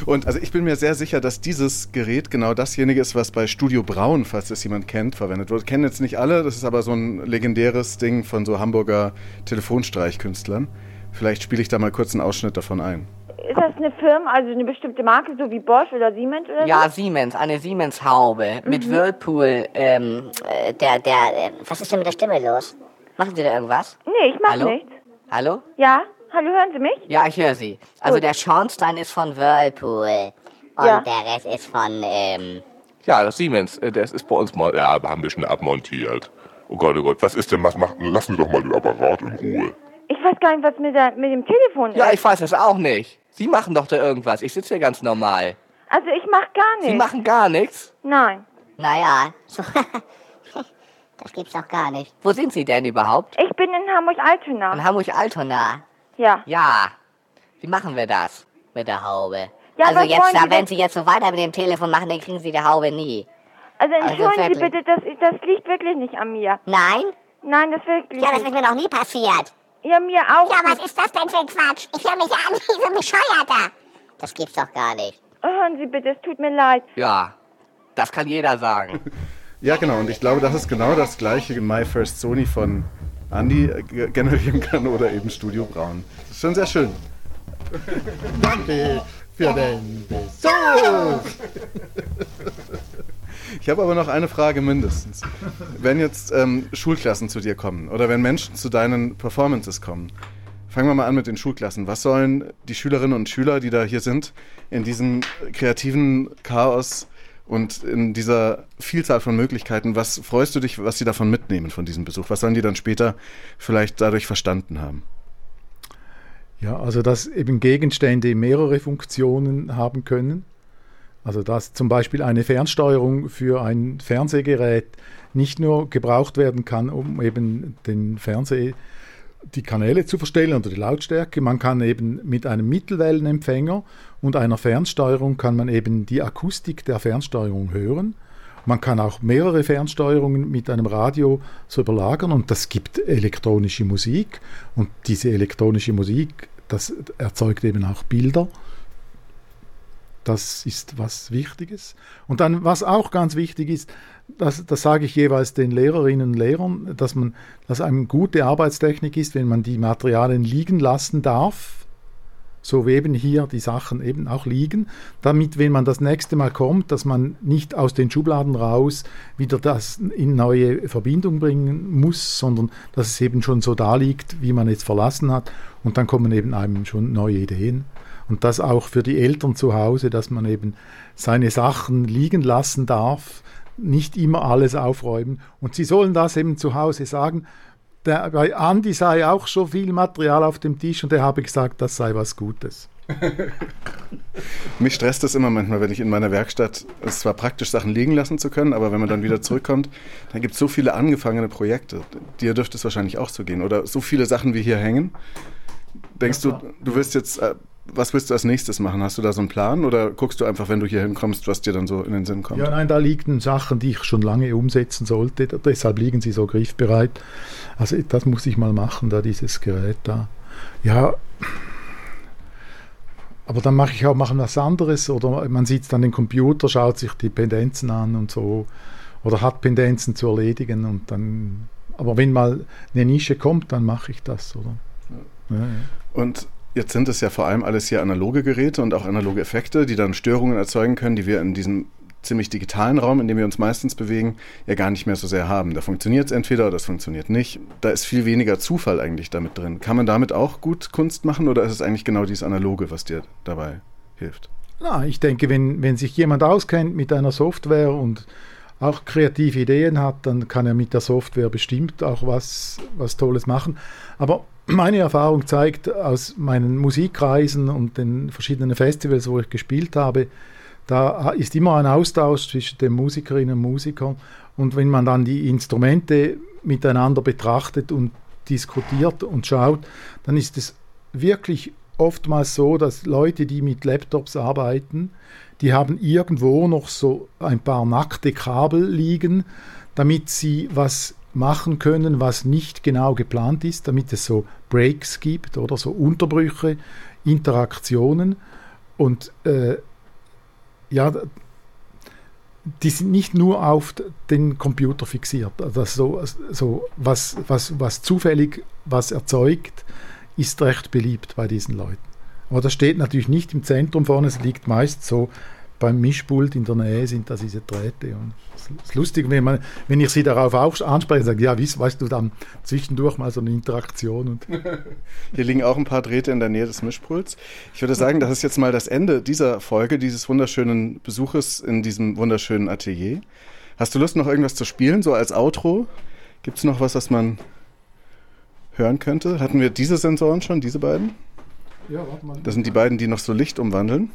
Und also ich bin mir sehr sicher, dass dieses Gerät genau dasjenige ist, was bei Studio Braun, falls das jemand kennt, verwendet wird. Kennen jetzt nicht alle, das ist aber so ein legendäres Ding von so Hamburger Telefonstreichkünstlern. Vielleicht spiele ich da mal kurz einen Ausschnitt davon ein. Ist das eine Firma, also eine bestimmte Marke, so wie Bosch oder Siemens oder Ja, so? Siemens, eine Siemens-Haube mhm. mit Whirlpool. Ähm, äh, der, der, äh, was ist denn mit der Stimme los? Machen Sie da irgendwas? Nee, ich mach Hallo? nichts. Hallo? Ja, hallo, hören Sie mich? Ja, ich höre Sie. Also Gut. der Schornstein ist von Whirlpool und ja. der Rest ist von, ähm... Ja, das Siemens, äh, das ist bei uns mal, ja, haben wir schon abmontiert. Oh Gott, oh Gott, was ist denn, was machen, lassen Sie doch mal den Apparat in Ruhe. Ich weiß gar nicht, was mit, der, mit dem Telefon ist. Ja, ich weiß das auch nicht. Sie machen doch da irgendwas. Ich sitze hier ganz normal. Also ich mach gar nichts. Sie machen gar nichts? Nein. Naja, so das gibt's doch gar nicht. Wo sind Sie denn überhaupt? Ich bin in Hamburg-Altona. In Hamburg-Altona? Ja. Ja. Wie machen wir das mit der Haube? Ja, also jetzt, da, wenn Sie jetzt so weiter mit dem Telefon machen, dann kriegen Sie die Haube nie. Also, also entschuldigen also Sie bitte, das, das liegt wirklich nicht an mir. Nein? Nein, das wirklich. Ja, das ist mir noch nie passiert. Ja, mir auch. Ja, was ist das denn für ein Quatsch? Ich höre mich ja an wie so ein Bescheuerter. Das gibt's doch gar nicht. Oh, Hören Sie bitte, es tut mir leid. Ja, das kann jeder sagen. Ja, genau. Und ich glaube, das ist genau das gleiche My First Sony von Andy äh, generieren kann oder eben Studio Braun. Das ist schon sehr schön. Danke für den Besuch. Ich habe aber noch eine Frage mindestens. Wenn jetzt ähm, Schulklassen zu dir kommen oder wenn Menschen zu deinen Performances kommen, fangen wir mal an mit den Schulklassen. Was sollen die Schülerinnen und Schüler, die da hier sind, in diesem kreativen Chaos und in dieser Vielzahl von Möglichkeiten, was freust du dich, was sie davon mitnehmen von diesem Besuch? Was sollen die dann später vielleicht dadurch verstanden haben? Ja, also dass eben Gegenstände mehrere Funktionen haben können. Also dass zum Beispiel eine Fernsteuerung für ein Fernsehgerät nicht nur gebraucht werden kann, um eben den Fernseh, die Kanäle zu verstellen oder die Lautstärke. Man kann eben mit einem Mittelwellenempfänger und einer Fernsteuerung kann man eben die Akustik der Fernsteuerung hören. Man kann auch mehrere Fernsteuerungen mit einem Radio so überlagern und das gibt elektronische Musik und diese elektronische Musik, das erzeugt eben auch Bilder. Das ist was Wichtiges. Und dann, was auch ganz wichtig ist, das, das sage ich jeweils den Lehrerinnen und Lehrern, dass man, dass eine gute Arbeitstechnik ist, wenn man die Materialien liegen lassen darf, so wie eben hier die Sachen eben auch liegen, damit, wenn man das nächste Mal kommt, dass man nicht aus den Schubladen raus wieder das in neue Verbindung bringen muss, sondern dass es eben schon so da liegt, wie man es verlassen hat und dann kommen eben einem schon neue Ideen. Und das auch für die Eltern zu Hause, dass man eben seine Sachen liegen lassen darf, nicht immer alles aufräumen. Und sie sollen das eben zu Hause sagen. Der, bei Andi sei auch schon viel Material auf dem Tisch und er habe gesagt, das sei was Gutes. Mich stresst es immer manchmal, wenn ich in meiner Werkstatt, es ist zwar praktisch, Sachen liegen lassen zu können, aber wenn man dann wieder zurückkommt, dann gibt es so viele angefangene Projekte. Dir dürfte es wahrscheinlich auch so gehen. Oder so viele Sachen, wie hier hängen. Denkst du, du willst jetzt, äh, was willst du als nächstes machen? Hast du da so einen Plan oder guckst du einfach, wenn du hier hinkommst, was dir dann so in den Sinn kommt? Ja, nein, da liegen Sachen, die ich schon lange umsetzen sollte. Deshalb liegen sie so griffbereit. Also das muss ich mal machen, da dieses Gerät da. Ja, aber dann mache ich auch machen was anderes oder man sitzt an den Computer, schaut sich die Pendenzen an und so oder hat Pendenzen zu erledigen und dann. Aber wenn mal eine Nische kommt, dann mache ich das, oder? Ja, ja. Und jetzt sind es ja vor allem alles hier analoge Geräte und auch analoge Effekte, die dann Störungen erzeugen können, die wir in diesem ziemlich digitalen Raum, in dem wir uns meistens bewegen, ja gar nicht mehr so sehr haben. Da funktioniert es entweder oder es funktioniert nicht. Da ist viel weniger Zufall eigentlich damit drin. Kann man damit auch gut Kunst machen oder ist es eigentlich genau dieses Analoge, was dir dabei hilft? Na, ich denke, wenn, wenn sich jemand auskennt mit einer Software und auch kreative Ideen hat, dann kann er mit der Software bestimmt auch was, was Tolles machen. Aber meine Erfahrung zeigt aus meinen Musikreisen und den verschiedenen Festivals, wo ich gespielt habe, da ist immer ein Austausch zwischen den Musikerinnen und Musikern. Und wenn man dann die Instrumente miteinander betrachtet und diskutiert und schaut, dann ist es wirklich oftmals so, dass Leute, die mit Laptops arbeiten, die haben irgendwo noch so ein paar nackte Kabel liegen, damit sie was machen können, was nicht genau geplant ist, damit es so Breaks gibt oder so Unterbrüche, Interaktionen. Und äh, ja, die sind nicht nur auf den Computer fixiert. Also so, so was, was, was zufällig was erzeugt, ist recht beliebt bei diesen Leuten. Aber das steht natürlich nicht im Zentrum vorne, es liegt meist so beim Mischpult in der Nähe sind da diese Drähte. Und es ist lustig, wenn, man, wenn ich sie darauf anspreche, sage ja, weißt, weißt du, dann zwischendurch mal so eine Interaktion. Hier liegen auch ein paar Drähte in der Nähe des Mischpults. Ich würde sagen, das ist jetzt mal das Ende dieser Folge, dieses wunderschönen Besuches in diesem wunderschönen Atelier. Hast du Lust, noch irgendwas zu spielen, so als Outro? Gibt es noch was, was man hören könnte? Hatten wir diese Sensoren schon, diese beiden? Ja, warte mal. Das sind die beiden, die noch so Licht umwandeln.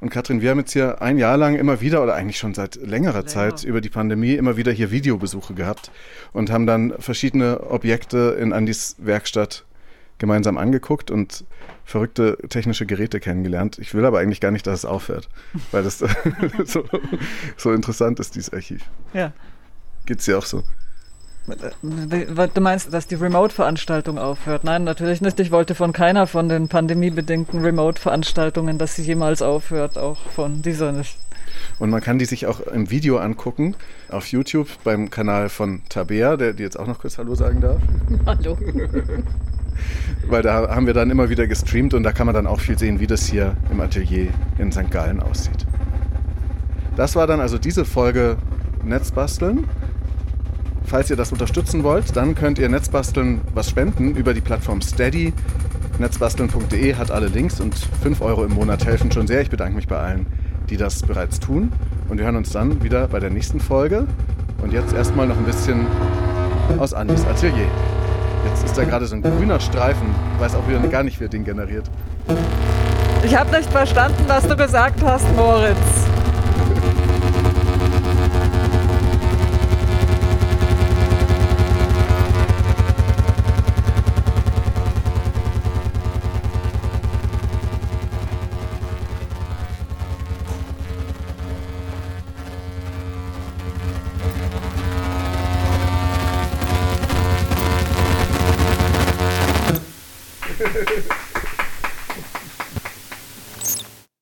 Und Katrin, wir haben jetzt hier ein Jahr lang immer wieder, oder eigentlich schon seit längerer Zeit über die Pandemie, immer wieder hier Videobesuche gehabt und haben dann verschiedene Objekte in Andys Werkstatt gemeinsam angeguckt und verrückte technische Geräte kennengelernt. Ich will aber eigentlich gar nicht, dass es aufhört, weil das so, so interessant ist, dieses Archiv. Ja. Geht's dir auch so? Du meinst, dass die Remote-Veranstaltung aufhört? Nein, natürlich nicht. Ich wollte von keiner von den pandemiebedingten Remote-Veranstaltungen, dass sie jemals aufhört, auch von dieser nicht. Und man kann die sich auch im Video angucken auf YouTube beim Kanal von Tabea, der die jetzt auch noch kurz Hallo sagen darf. Hallo. Weil da haben wir dann immer wieder gestreamt und da kann man dann auch viel sehen, wie das hier im Atelier in St. Gallen aussieht. Das war dann also diese Folge Netzbasteln. Falls ihr das unterstützen wollt, dann könnt ihr Netzbasteln was spenden über die Plattform Steady. Netzbasteln.de hat alle Links und 5 Euro im Monat helfen schon sehr. Ich bedanke mich bei allen, die das bereits tun. Und wir hören uns dann wieder bei der nächsten Folge. Und jetzt erstmal noch ein bisschen aus Andis Atelier. Jetzt ist da gerade so ein grüner Streifen. Ich weiß auch wieder gar nicht, wer den generiert. Ich habe nicht verstanden, was du gesagt hast, Moritz.